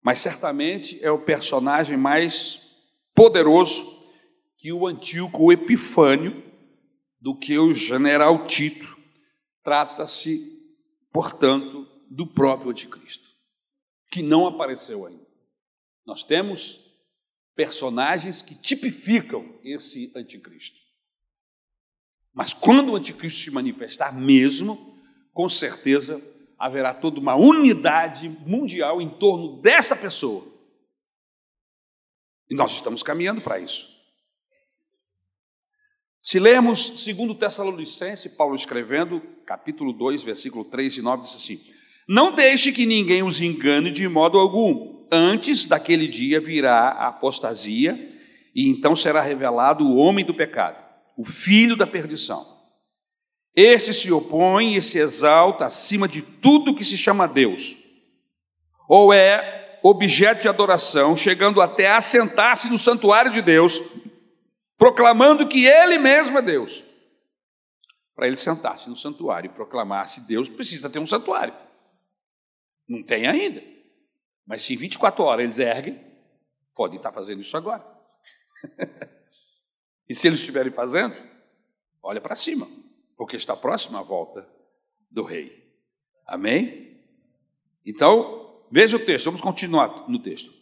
mas certamente é o personagem mais poderoso que o Antíoco Epifânio do que o general Tito. Trata-se, portanto, do próprio anticristo, que não apareceu ainda. Nós temos personagens que tipificam esse anticristo. Mas quando o anticristo se manifestar mesmo, com certeza haverá toda uma unidade mundial em torno desta pessoa. E nós estamos caminhando para isso. Se lermos segundo Tessalonicense, Paulo escrevendo, capítulo 2, versículo 3 e 9, diz assim: Não deixe que ninguém os engane de modo algum. Antes daquele dia virá a apostasia, e então será revelado o homem do pecado, o filho da perdição. Este se opõe e se exalta acima de tudo que se chama Deus, ou é objeto de adoração, chegando até a sentar-se no santuário de Deus proclamando que ele mesmo é Deus. Para ele sentar-se no santuário e proclamar-se Deus, precisa ter um santuário. Não tem ainda. Mas se em 24 horas eles erguem, podem estar fazendo isso agora. [laughs] e se eles estiverem fazendo, olha para cima, porque está próxima a volta do rei. Amém? Então, veja o texto, vamos continuar no texto.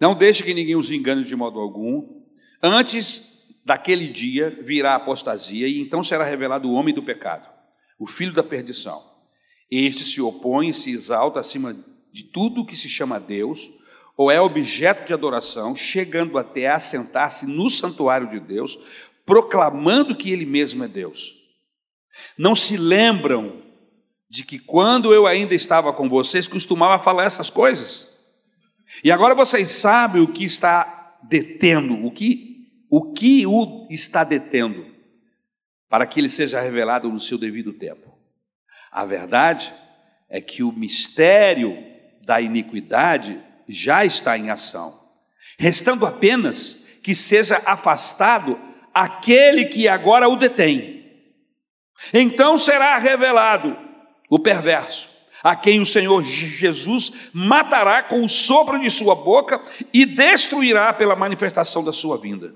Não deixe que ninguém os engane de modo algum. Antes daquele dia virá a apostasia, e então será revelado o homem do pecado, o filho da perdição. Este se opõe se exalta acima de tudo que se chama Deus, ou é objeto de adoração, chegando até a sentar-se no santuário de Deus, proclamando que ele mesmo é Deus. Não se lembram de que quando eu ainda estava com vocês, costumava falar essas coisas? E agora vocês sabem o que está detendo, o que o que o está detendo, para que ele seja revelado no seu devido tempo. A verdade é que o mistério da iniquidade já está em ação, restando apenas que seja afastado aquele que agora o detém. Então será revelado o perverso, a quem o Senhor Jesus matará com o sopro de sua boca e destruirá pela manifestação da sua vinda.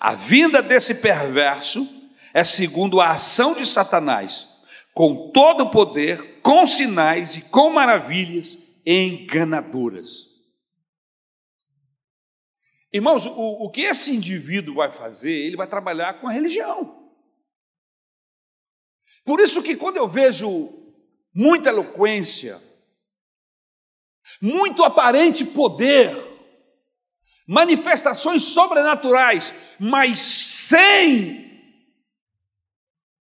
A vinda desse perverso é segundo a ação de Satanás, com todo o poder, com sinais e com maravilhas enganadoras. Irmãos, o, o que esse indivíduo vai fazer? Ele vai trabalhar com a religião. Por isso que quando eu vejo muita eloquência, muito aparente poder, manifestações sobrenaturais, mas sem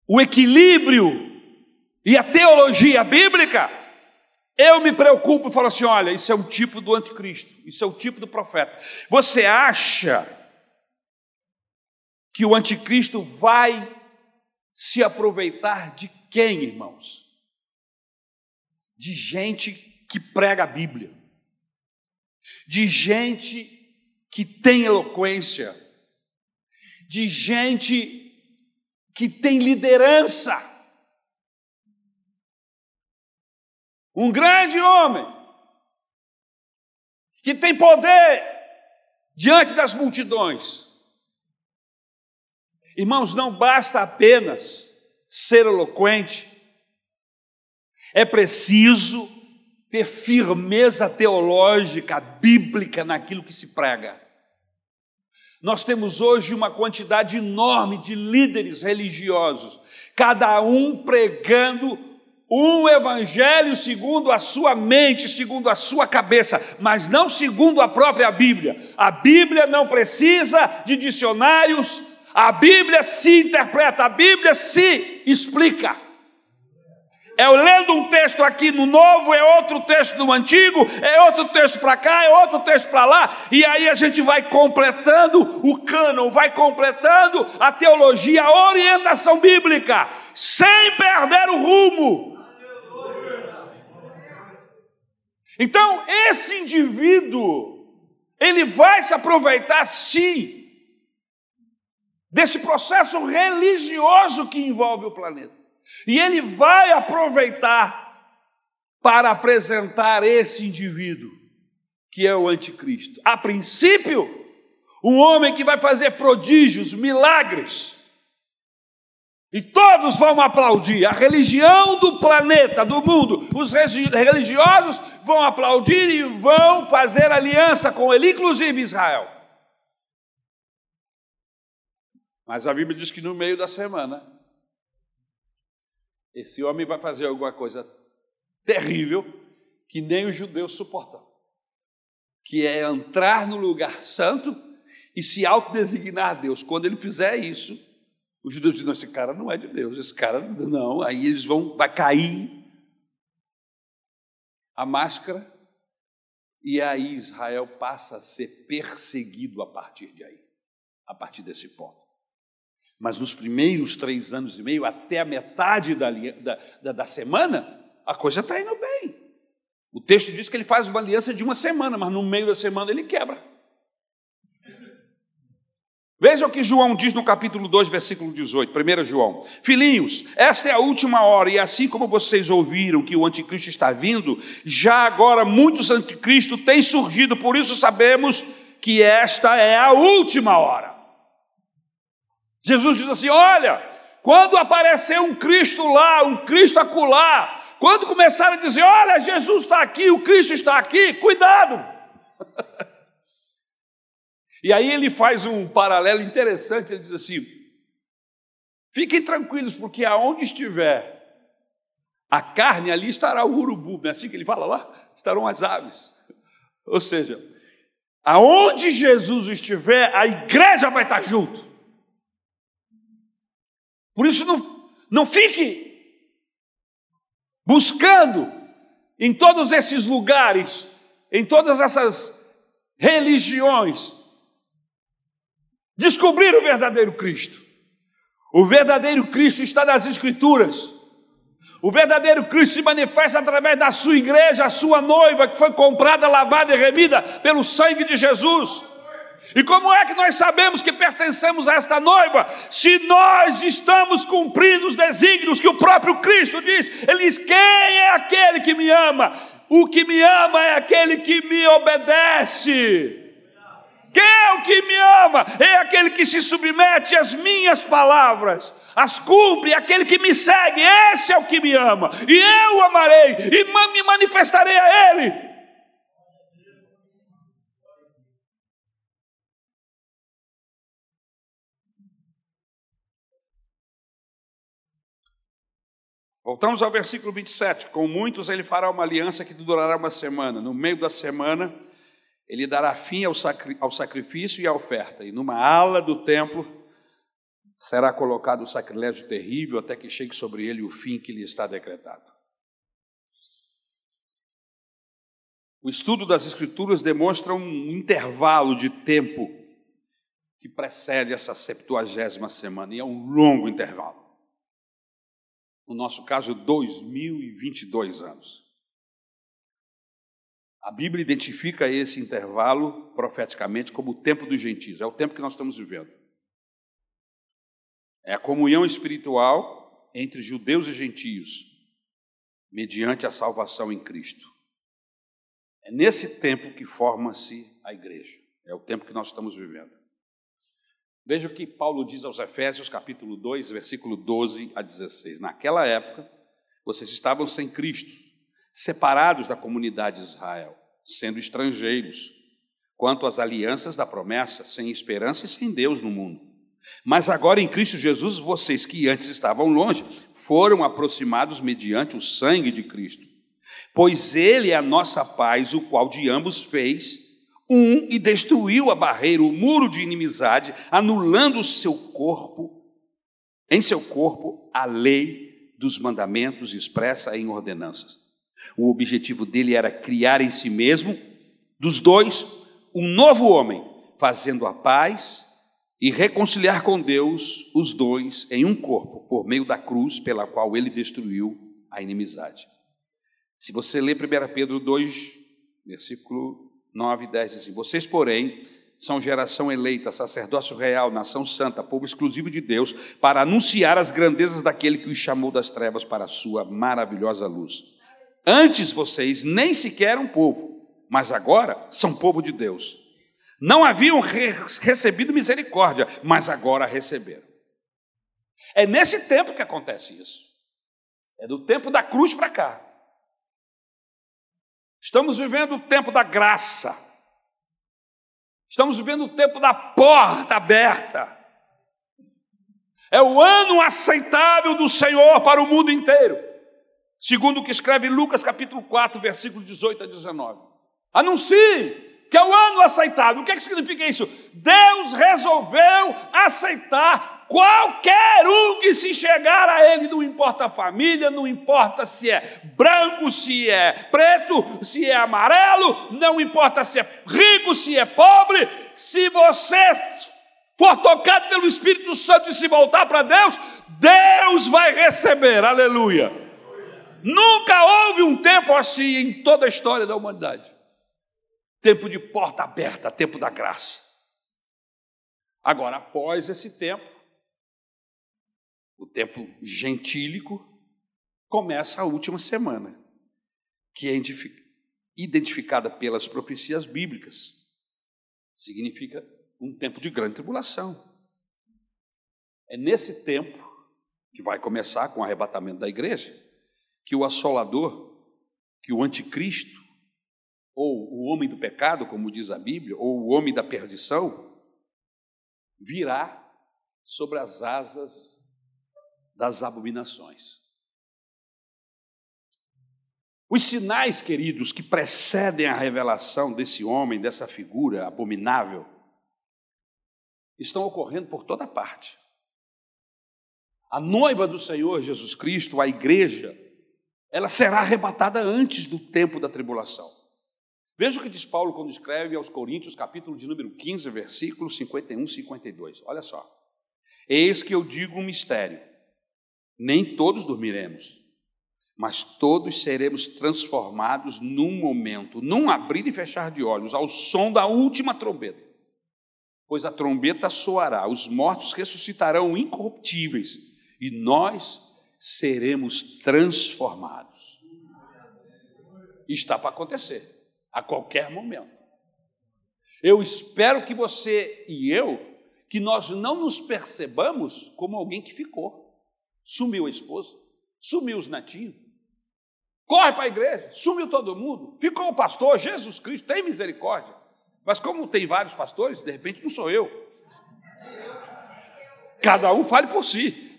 o equilíbrio e a teologia bíblica, eu me preocupo e falo assim: olha, isso é um tipo do anticristo, isso é o tipo do profeta. Você acha que o anticristo vai se aproveitar de quem, irmãos? de gente que prega a Bíblia, de gente que tem eloquência, de gente que tem liderança. Um grande homem que tem poder diante das multidões. Irmãos, não basta apenas ser eloquente, é preciso ter firmeza teológica, bíblica naquilo que se prega. Nós temos hoje uma quantidade enorme de líderes religiosos, cada um pregando um evangelho segundo a sua mente, segundo a sua cabeça, mas não segundo a própria Bíblia. A Bíblia não precisa de dicionários, a Bíblia se interpreta, a Bíblia se explica. Eu lendo um texto aqui no novo, é outro texto no antigo, é outro texto para cá, é outro texto para lá, e aí a gente vai completando o cânon, vai completando a teologia, a orientação bíblica, sem perder o rumo. Então, esse indivíduo, ele vai se aproveitar sim desse processo religioso que envolve o planeta. E ele vai aproveitar para apresentar esse indivíduo, que é o anticristo. A princípio, um homem que vai fazer prodígios, milagres, e todos vão aplaudir. A religião do planeta, do mundo, os religiosos vão aplaudir e vão fazer aliança com ele, inclusive Israel. Mas a Bíblia diz que no meio da semana, esse homem vai fazer alguma coisa terrível que nem os judeus suportam, que é entrar no lugar santo e se autodesignar Deus. Quando ele fizer isso, os judeus dizem: esse cara não é de Deus, esse cara não. Aí eles vão, vai cair a máscara e aí Israel passa a ser perseguido a partir de aí, a partir desse ponto. Mas nos primeiros três anos e meio, até a metade da, da, da semana, a coisa está indo bem. O texto diz que ele faz uma aliança de uma semana, mas no meio da semana ele quebra. Veja o que João diz no capítulo 2, versículo 18, 1 João. Filhinhos, esta é a última hora, e assim como vocês ouviram que o anticristo está vindo, já agora muitos anticristos têm surgido, por isso sabemos que esta é a última hora. Jesus diz assim: olha, quando aparecer um Cristo lá, um Cristo acolá, quando começaram a dizer: Olha, Jesus está aqui, o Cristo está aqui, cuidado! [laughs] e aí ele faz um paralelo interessante: ele diz assim: Fiquem tranquilos, porque aonde estiver a carne, ali estará o urubu, é assim que ele fala lá? Estarão as aves. Ou seja, aonde Jesus estiver, a igreja vai estar junto. Por isso, não, não fique buscando em todos esses lugares, em todas essas religiões, descobrir o verdadeiro Cristo. O verdadeiro Cristo está nas Escrituras. O verdadeiro Cristo se manifesta através da sua igreja, a sua noiva, que foi comprada, lavada e remida pelo sangue de Jesus. E como é que nós sabemos que pertencemos a esta noiva? Se nós estamos cumprindo os desígnios que o próprio Cristo diz. Ele diz: Quem é aquele que me ama? O que me ama é aquele que me obedece. Quem é o que me ama? É aquele que se submete às minhas palavras, as cumpre, aquele que me segue, esse é o que me ama, e eu o amarei, e me manifestarei a Ele. Voltamos ao versículo 27. Com muitos ele fará uma aliança que durará uma semana. No meio da semana, ele dará fim ao, sacri ao sacrifício e à oferta. E numa ala do templo será colocado o sacrilégio terrível até que chegue sobre ele o fim que lhe está decretado. O estudo das Escrituras demonstra um intervalo de tempo que precede essa septuagésima semana, e é um longo intervalo no nosso caso, 2022 anos. A Bíblia identifica esse intervalo profeticamente como o tempo dos gentios, é o tempo que nós estamos vivendo. É a comunhão espiritual entre judeus e gentios, mediante a salvação em Cristo. É nesse tempo que forma-se a igreja, é o tempo que nós estamos vivendo. Veja o que Paulo diz aos Efésios, capítulo 2, versículo 12 a 16. Naquela época, vocês estavam sem Cristo, separados da comunidade de Israel, sendo estrangeiros, quanto às alianças da promessa, sem esperança e sem Deus no mundo. Mas agora em Cristo Jesus, vocês que antes estavam longe, foram aproximados mediante o sangue de Cristo. Pois Ele é a nossa paz, o qual de ambos fez um e destruiu a barreira, o muro de inimizade, anulando o seu corpo, em seu corpo, a lei dos mandamentos expressa em ordenanças. O objetivo dele era criar em si mesmo, dos dois, um novo homem, fazendo a paz e reconciliar com Deus os dois em um corpo, por meio da cruz pela qual ele destruiu a inimizade. Se você ler 1 Pedro 2, versículo 9 e 10 diz assim: Vocês, porém, são geração eleita, sacerdócio real, nação santa, povo exclusivo de Deus, para anunciar as grandezas daquele que os chamou das trevas para a sua maravilhosa luz. Antes vocês nem sequer eram povo, mas agora são povo de Deus. Não haviam re recebido misericórdia, mas agora receberam. É nesse tempo que acontece isso. É do tempo da cruz para cá. Estamos vivendo o tempo da graça. Estamos vivendo o tempo da porta aberta. É o ano aceitável do Senhor para o mundo inteiro. Segundo o que escreve Lucas capítulo 4, versículos 18 a 19. Anuncie que é o ano aceitável. O que, é que significa isso? Deus resolveu aceitar qualquer um que se chegar a Ele, não importa a família, não importa se é branco, se é preto, se é amarelo, não importa se é rico, se é pobre, se você for tocado pelo Espírito Santo e se voltar para Deus, Deus vai receber, aleluia. Nunca houve um tempo assim em toda a história da humanidade tempo de porta aberta, tempo da graça. Agora, após esse tempo, o tempo gentílico, começa a última semana, que é identificada pelas profecias bíblicas. Significa um tempo de grande tribulação. É nesse tempo, que vai começar com o arrebatamento da igreja, que o assolador, que o anticristo, ou o homem do pecado, como diz a Bíblia, ou o homem da perdição, virá sobre as asas das abominações. Os sinais, queridos, que precedem a revelação desse homem, dessa figura abominável, estão ocorrendo por toda parte. A noiva do Senhor Jesus Cristo, a igreja, ela será arrebatada antes do tempo da tribulação. Veja o que diz Paulo quando escreve aos Coríntios, capítulo de número 15, versículo 51 e 52. Olha só. Eis que eu digo um mistério: nem todos dormiremos, mas todos seremos transformados num momento, num abrir e fechar de olhos, ao som da última trombeta. Pois a trombeta soará, os mortos ressuscitarão incorruptíveis e nós seremos transformados. Está para acontecer a qualquer momento. Eu espero que você e eu, que nós não nos percebamos como alguém que ficou. Sumiu a esposa, sumiu os netinhos, corre para a igreja, sumiu todo mundo, ficou o pastor, Jesus Cristo, tem misericórdia. Mas como tem vários pastores, de repente não sou eu. Cada um fale por si.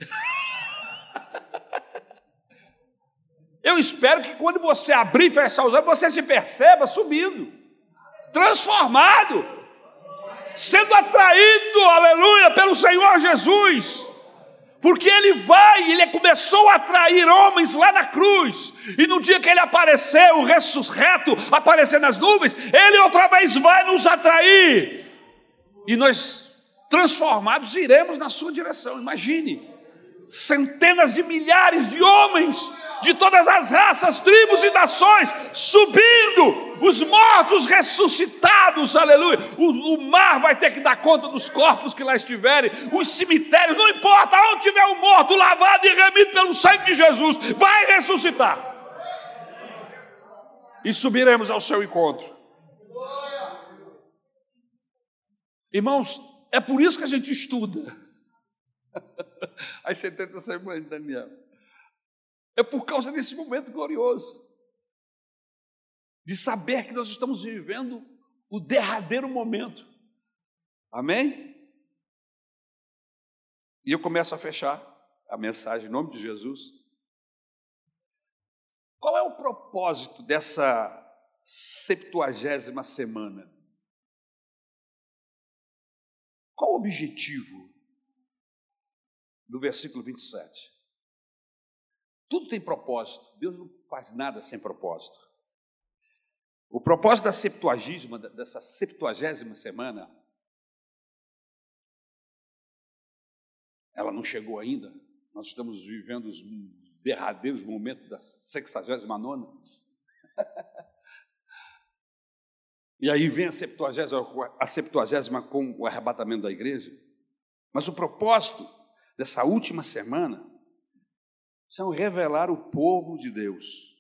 Eu espero que quando você abrir e fechar os olhos, você se perceba subindo, transformado, sendo atraído, aleluia, pelo Senhor Jesus. Porque ele vai, ele começou a atrair homens lá na cruz, e no dia que ele apareceu, ressurreto, aparecer nas nuvens, ele outra vez vai nos atrair, e nós, transformados, iremos na sua direção. Imagine, centenas de milhares de homens de todas as raças, tribos e nações subindo, os mortos ressuscitados, aleluia. O, o, mar vai ter que dar conta dos corpos que lá estiverem, os cemitérios, não importa onde tiver um morto, lavado e remido pelo sangue de Jesus, vai ressuscitar. E subiremos ao seu encontro. Irmãos, é por isso que a gente estuda. [laughs] As 70 semanas, Daniel. É por causa desse momento glorioso. De saber que nós estamos vivendo o derradeiro momento. Amém? E eu começo a fechar a mensagem em nome de Jesus. Qual é o propósito dessa septuagésima semana? Qual o objetivo do versículo 27. Tudo tem propósito. Deus não faz nada sem propósito. O propósito da septuagésima, dessa septuagésima semana, ela não chegou ainda. Nós estamos vivendo os derradeiros momentos da sexagésima nona. E aí vem a septuagésima, a septuagésima com o arrebatamento da igreja. Mas o propósito dessa última semana são revelar o povo de Deus.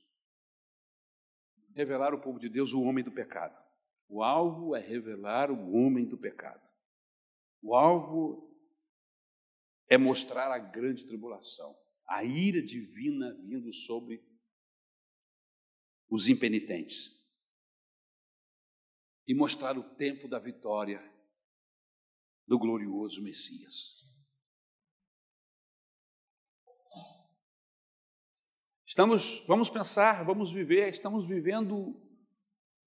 Revelar o povo de Deus, o homem do pecado. O alvo é revelar o homem do pecado. O alvo é mostrar a grande tribulação, a ira divina vindo sobre os impenitentes e mostrar o tempo da vitória do glorioso Messias. Estamos, vamos pensar, vamos viver, estamos vivendo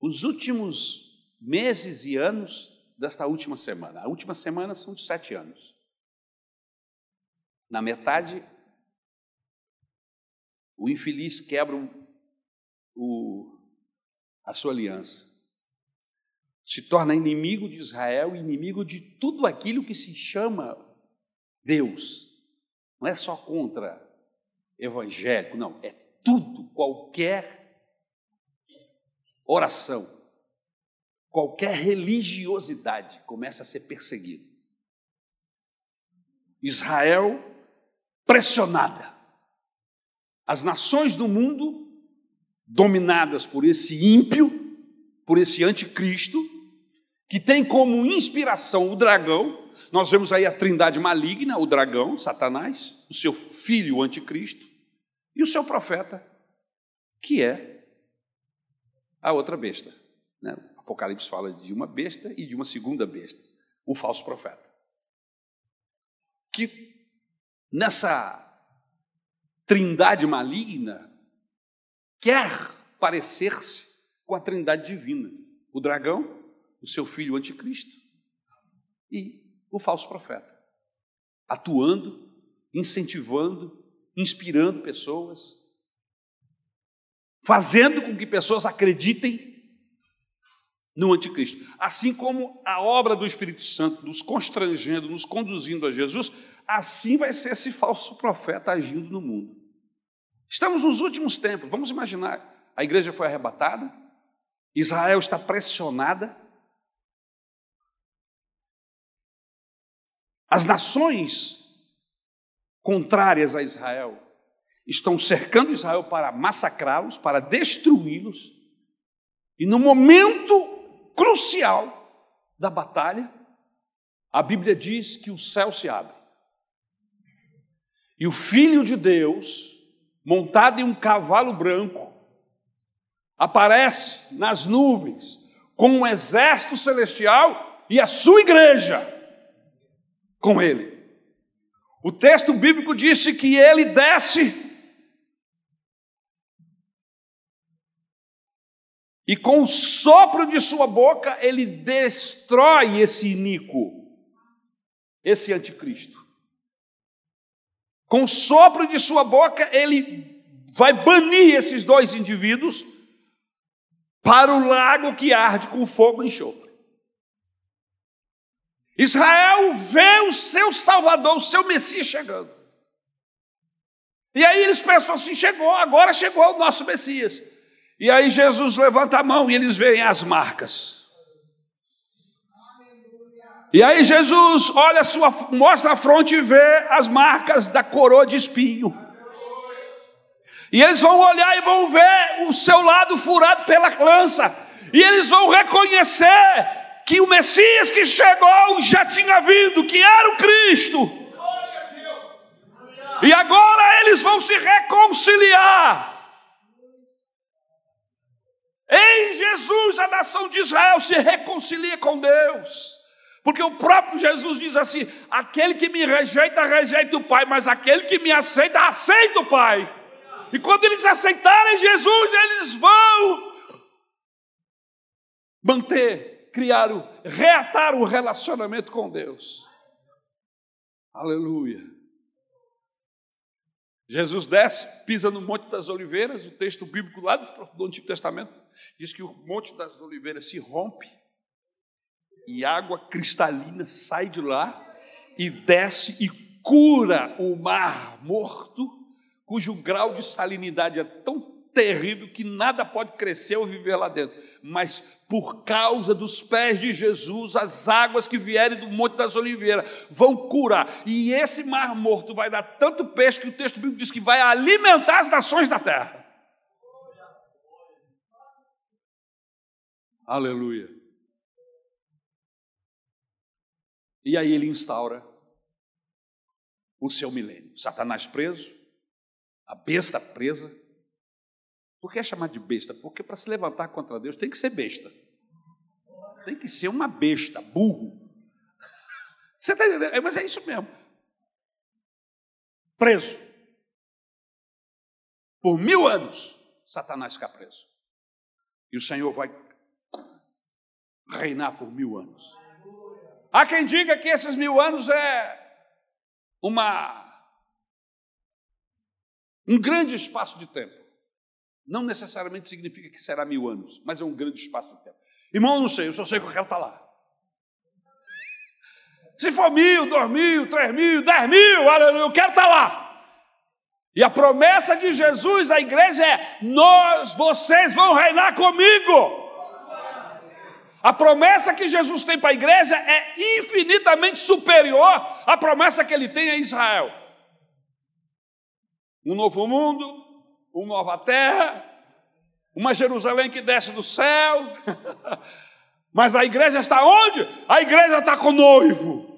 os últimos meses e anos desta última semana. A última semana são de sete anos. Na metade, o infeliz quebra o, a sua aliança se torna inimigo de Israel, inimigo de tudo aquilo que se chama Deus. Não é só contra evangélico, não, é tudo, qualquer oração, qualquer religiosidade começa a ser perseguido. Israel pressionada. As nações do mundo dominadas por esse ímpio, por esse anticristo, que tem como inspiração o dragão. Nós vemos aí a trindade maligna, o dragão, Satanás, o seu filho, o anticristo, e o seu profeta, que é a outra besta. Né? Apocalipse fala de uma besta e de uma segunda besta, o falso profeta. Que nessa trindade maligna quer parecer-se com a trindade divina. O dragão, o seu filho o anticristo e o falso profeta, atuando, incentivando, inspirando pessoas, fazendo com que pessoas acreditem no anticristo. Assim como a obra do Espírito Santo nos constrangendo, nos conduzindo a Jesus, assim vai ser esse falso profeta agindo no mundo. Estamos nos últimos tempos, vamos imaginar, a igreja foi arrebatada, Israel está pressionada, As nações contrárias a Israel estão cercando Israel para massacrá-los, para destruí-los. E no momento crucial da batalha, a Bíblia diz que o céu se abre. E o Filho de Deus, montado em um cavalo branco, aparece nas nuvens com um exército celestial e a sua igreja com ele. O texto bíblico disse que ele desce e com o sopro de sua boca ele destrói esse iníquo, esse anticristo. Com o sopro de sua boca ele vai banir esses dois indivíduos para o lago que arde com fogo e enxofre. Israel vê o seu Salvador, o seu Messias chegando. E aí eles pensam assim: chegou, agora chegou o nosso Messias. E aí Jesus levanta a mão e eles veem as marcas. E aí Jesus olha sua, mostra a fronte e vê as marcas da coroa de espinho. E eles vão olhar e vão ver o seu lado furado pela lança. E eles vão reconhecer que o Messias que chegou já tinha vindo, que era o Cristo. E agora eles vão se reconciliar. Em Jesus, a nação de Israel se reconcilia com Deus. Porque o próprio Jesus diz assim: aquele que me rejeita, rejeita o Pai, mas aquele que me aceita, aceita o Pai. E quando eles aceitarem Jesus, eles vão manter criar, o, reatar o relacionamento com Deus. Aleluia. Jesus desce, pisa no Monte das Oliveiras, o texto bíblico lá do, Antigo Testamento diz que o Monte das Oliveiras se rompe e água cristalina sai de lá e desce e cura o mar morto, cujo grau de salinidade é tão terrível que nada pode crescer ou viver lá dentro. Mas por causa dos pés de Jesus, as águas que vierem do Monte das Oliveiras vão curar. E esse mar morto vai dar tanto peixe que o texto bíblico diz que vai alimentar as nações da terra. Aleluia. E aí ele instaura o seu milênio. Satanás preso, a besta presa. Por que é chamado de besta? Porque para se levantar contra Deus tem que ser besta. Tem que ser uma besta, burro. [laughs] Você está entendendo? É, mas é isso mesmo. Preso. Por mil anos, Satanás fica preso. E o Senhor vai reinar por mil anos. Há quem diga que esses mil anos é uma um grande espaço de tempo. Não necessariamente significa que será mil anos, mas é um grande espaço de tempo. Irmão, não sei, eu só sei que eu quero estar lá. Se for mil, dois mil, três mil, dez mil, aleluia, eu quero estar lá. E a promessa de Jesus à igreja é: nós, vocês vão reinar comigo. A promessa que Jesus tem para a igreja é infinitamente superior à promessa que ele tem a Israel. Um novo mundo, uma nova terra, uma Jerusalém que desce do céu. [laughs] Mas a igreja está onde? A igreja está com o noivo.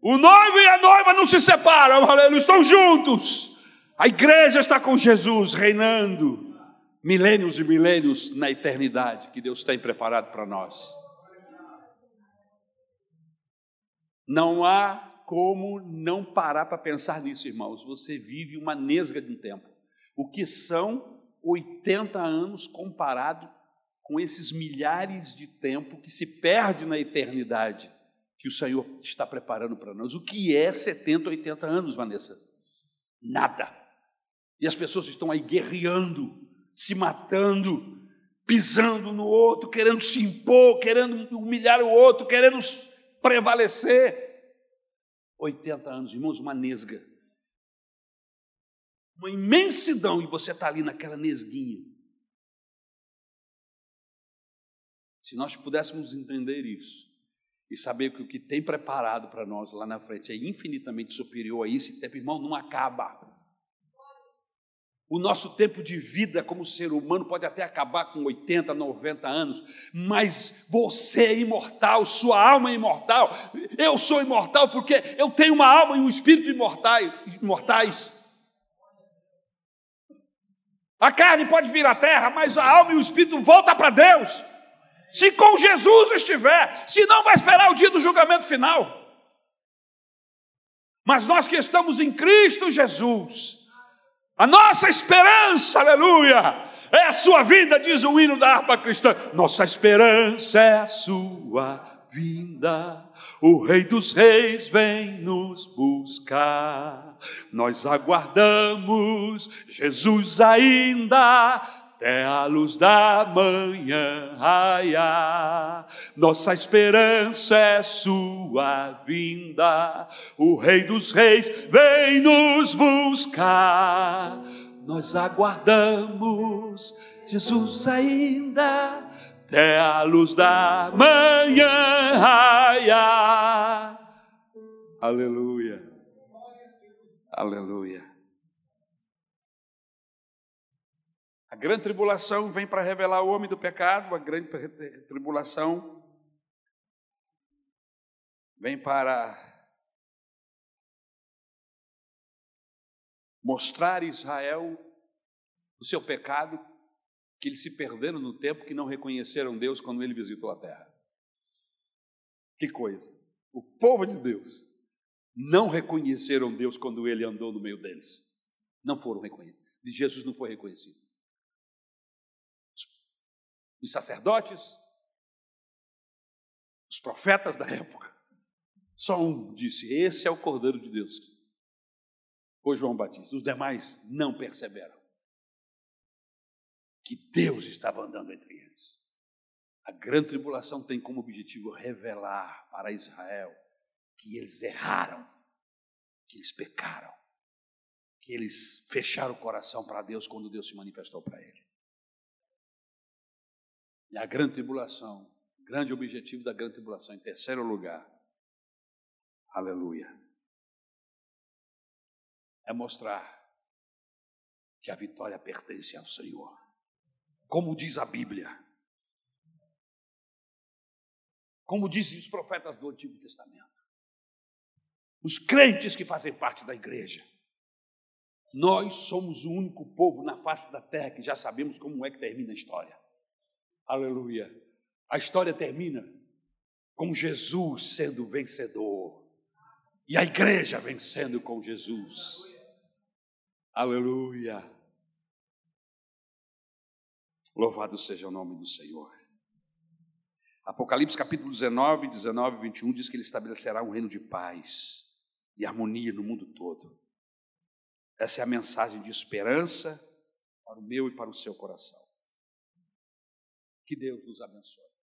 O noivo e a noiva não se separam, aleluia, estão juntos. A igreja está com Jesus reinando milênios e milênios na eternidade que Deus tem preparado para nós. Não há como não parar para pensar nisso, irmãos. Você vive uma nesga de um tempo. O que são 80 anos comparado com esses milhares de tempo que se perde na eternidade que o Senhor está preparando para nós. O que é 70, 80 anos, Vanessa? Nada. E as pessoas estão aí guerreando se matando, pisando no outro, querendo se impor, querendo humilhar o outro, querendo prevalecer. 80 anos, irmãos, uma nesga. Uma imensidão, e você está ali naquela nesguinha. Se nós pudéssemos entender isso e saber que o que tem preparado para nós lá na frente é infinitamente superior a isso, tempo, irmão, não acaba. O nosso tempo de vida como ser humano pode até acabar com 80, 90 anos, mas você é imortal, sua alma é imortal. Eu sou imortal porque eu tenho uma alma e um espírito imortais. A carne pode vir à terra, mas a alma e o espírito voltam para Deus. Se com Jesus estiver, se não vai esperar o dia do julgamento final. Mas nós que estamos em Cristo Jesus, a nossa esperança, aleluia, é a sua vida, diz o hino da harpa cristã. Nossa esperança é a sua vinda. O Rei dos Reis vem nos buscar. Nós aguardamos Jesus ainda até a luz da manhã raiar. Nossa esperança é sua vinda, o Rei dos Reis vem nos buscar. Nós aguardamos Jesus ainda até a luz da manhã raiar. Aleluia. Aleluia. A grande tribulação vem para revelar o homem do pecado, a grande tribulação vem para mostrar a Israel o seu pecado, que eles se perderam no tempo que não reconheceram Deus quando ele visitou a terra. Que coisa! O povo de Deus não reconheceram Deus quando ele andou no meio deles. Não foram reconhecidos. Jesus não foi reconhecido os sacerdotes, os profetas da época. Só um disse: Esse é o Cordeiro de Deus. Foi João Batista. Os demais não perceberam que Deus estava andando entre eles. A grande tribulação tem como objetivo revelar para Israel que eles erraram, que eles pecaram, que eles fecharam o coração para Deus quando Deus se manifestou para ele. E a grande tribulação, grande objetivo da grande tribulação, em terceiro lugar, aleluia, é mostrar que a vitória pertence ao Senhor. Como diz a Bíblia, como dizem os profetas do Antigo Testamento, os crentes que fazem parte da igreja, nós somos o único povo na face da terra que já sabemos como é que termina a história. Aleluia. A história termina com Jesus sendo vencedor e a igreja vencendo com Jesus. Aleluia. Louvado seja o nome do Senhor. Apocalipse capítulo 19, 19 e 21 diz que ele estabelecerá um reino de paz e harmonia no mundo todo. Essa é a mensagem de esperança para o meu e para o seu coração. Que Deus nos abençoe.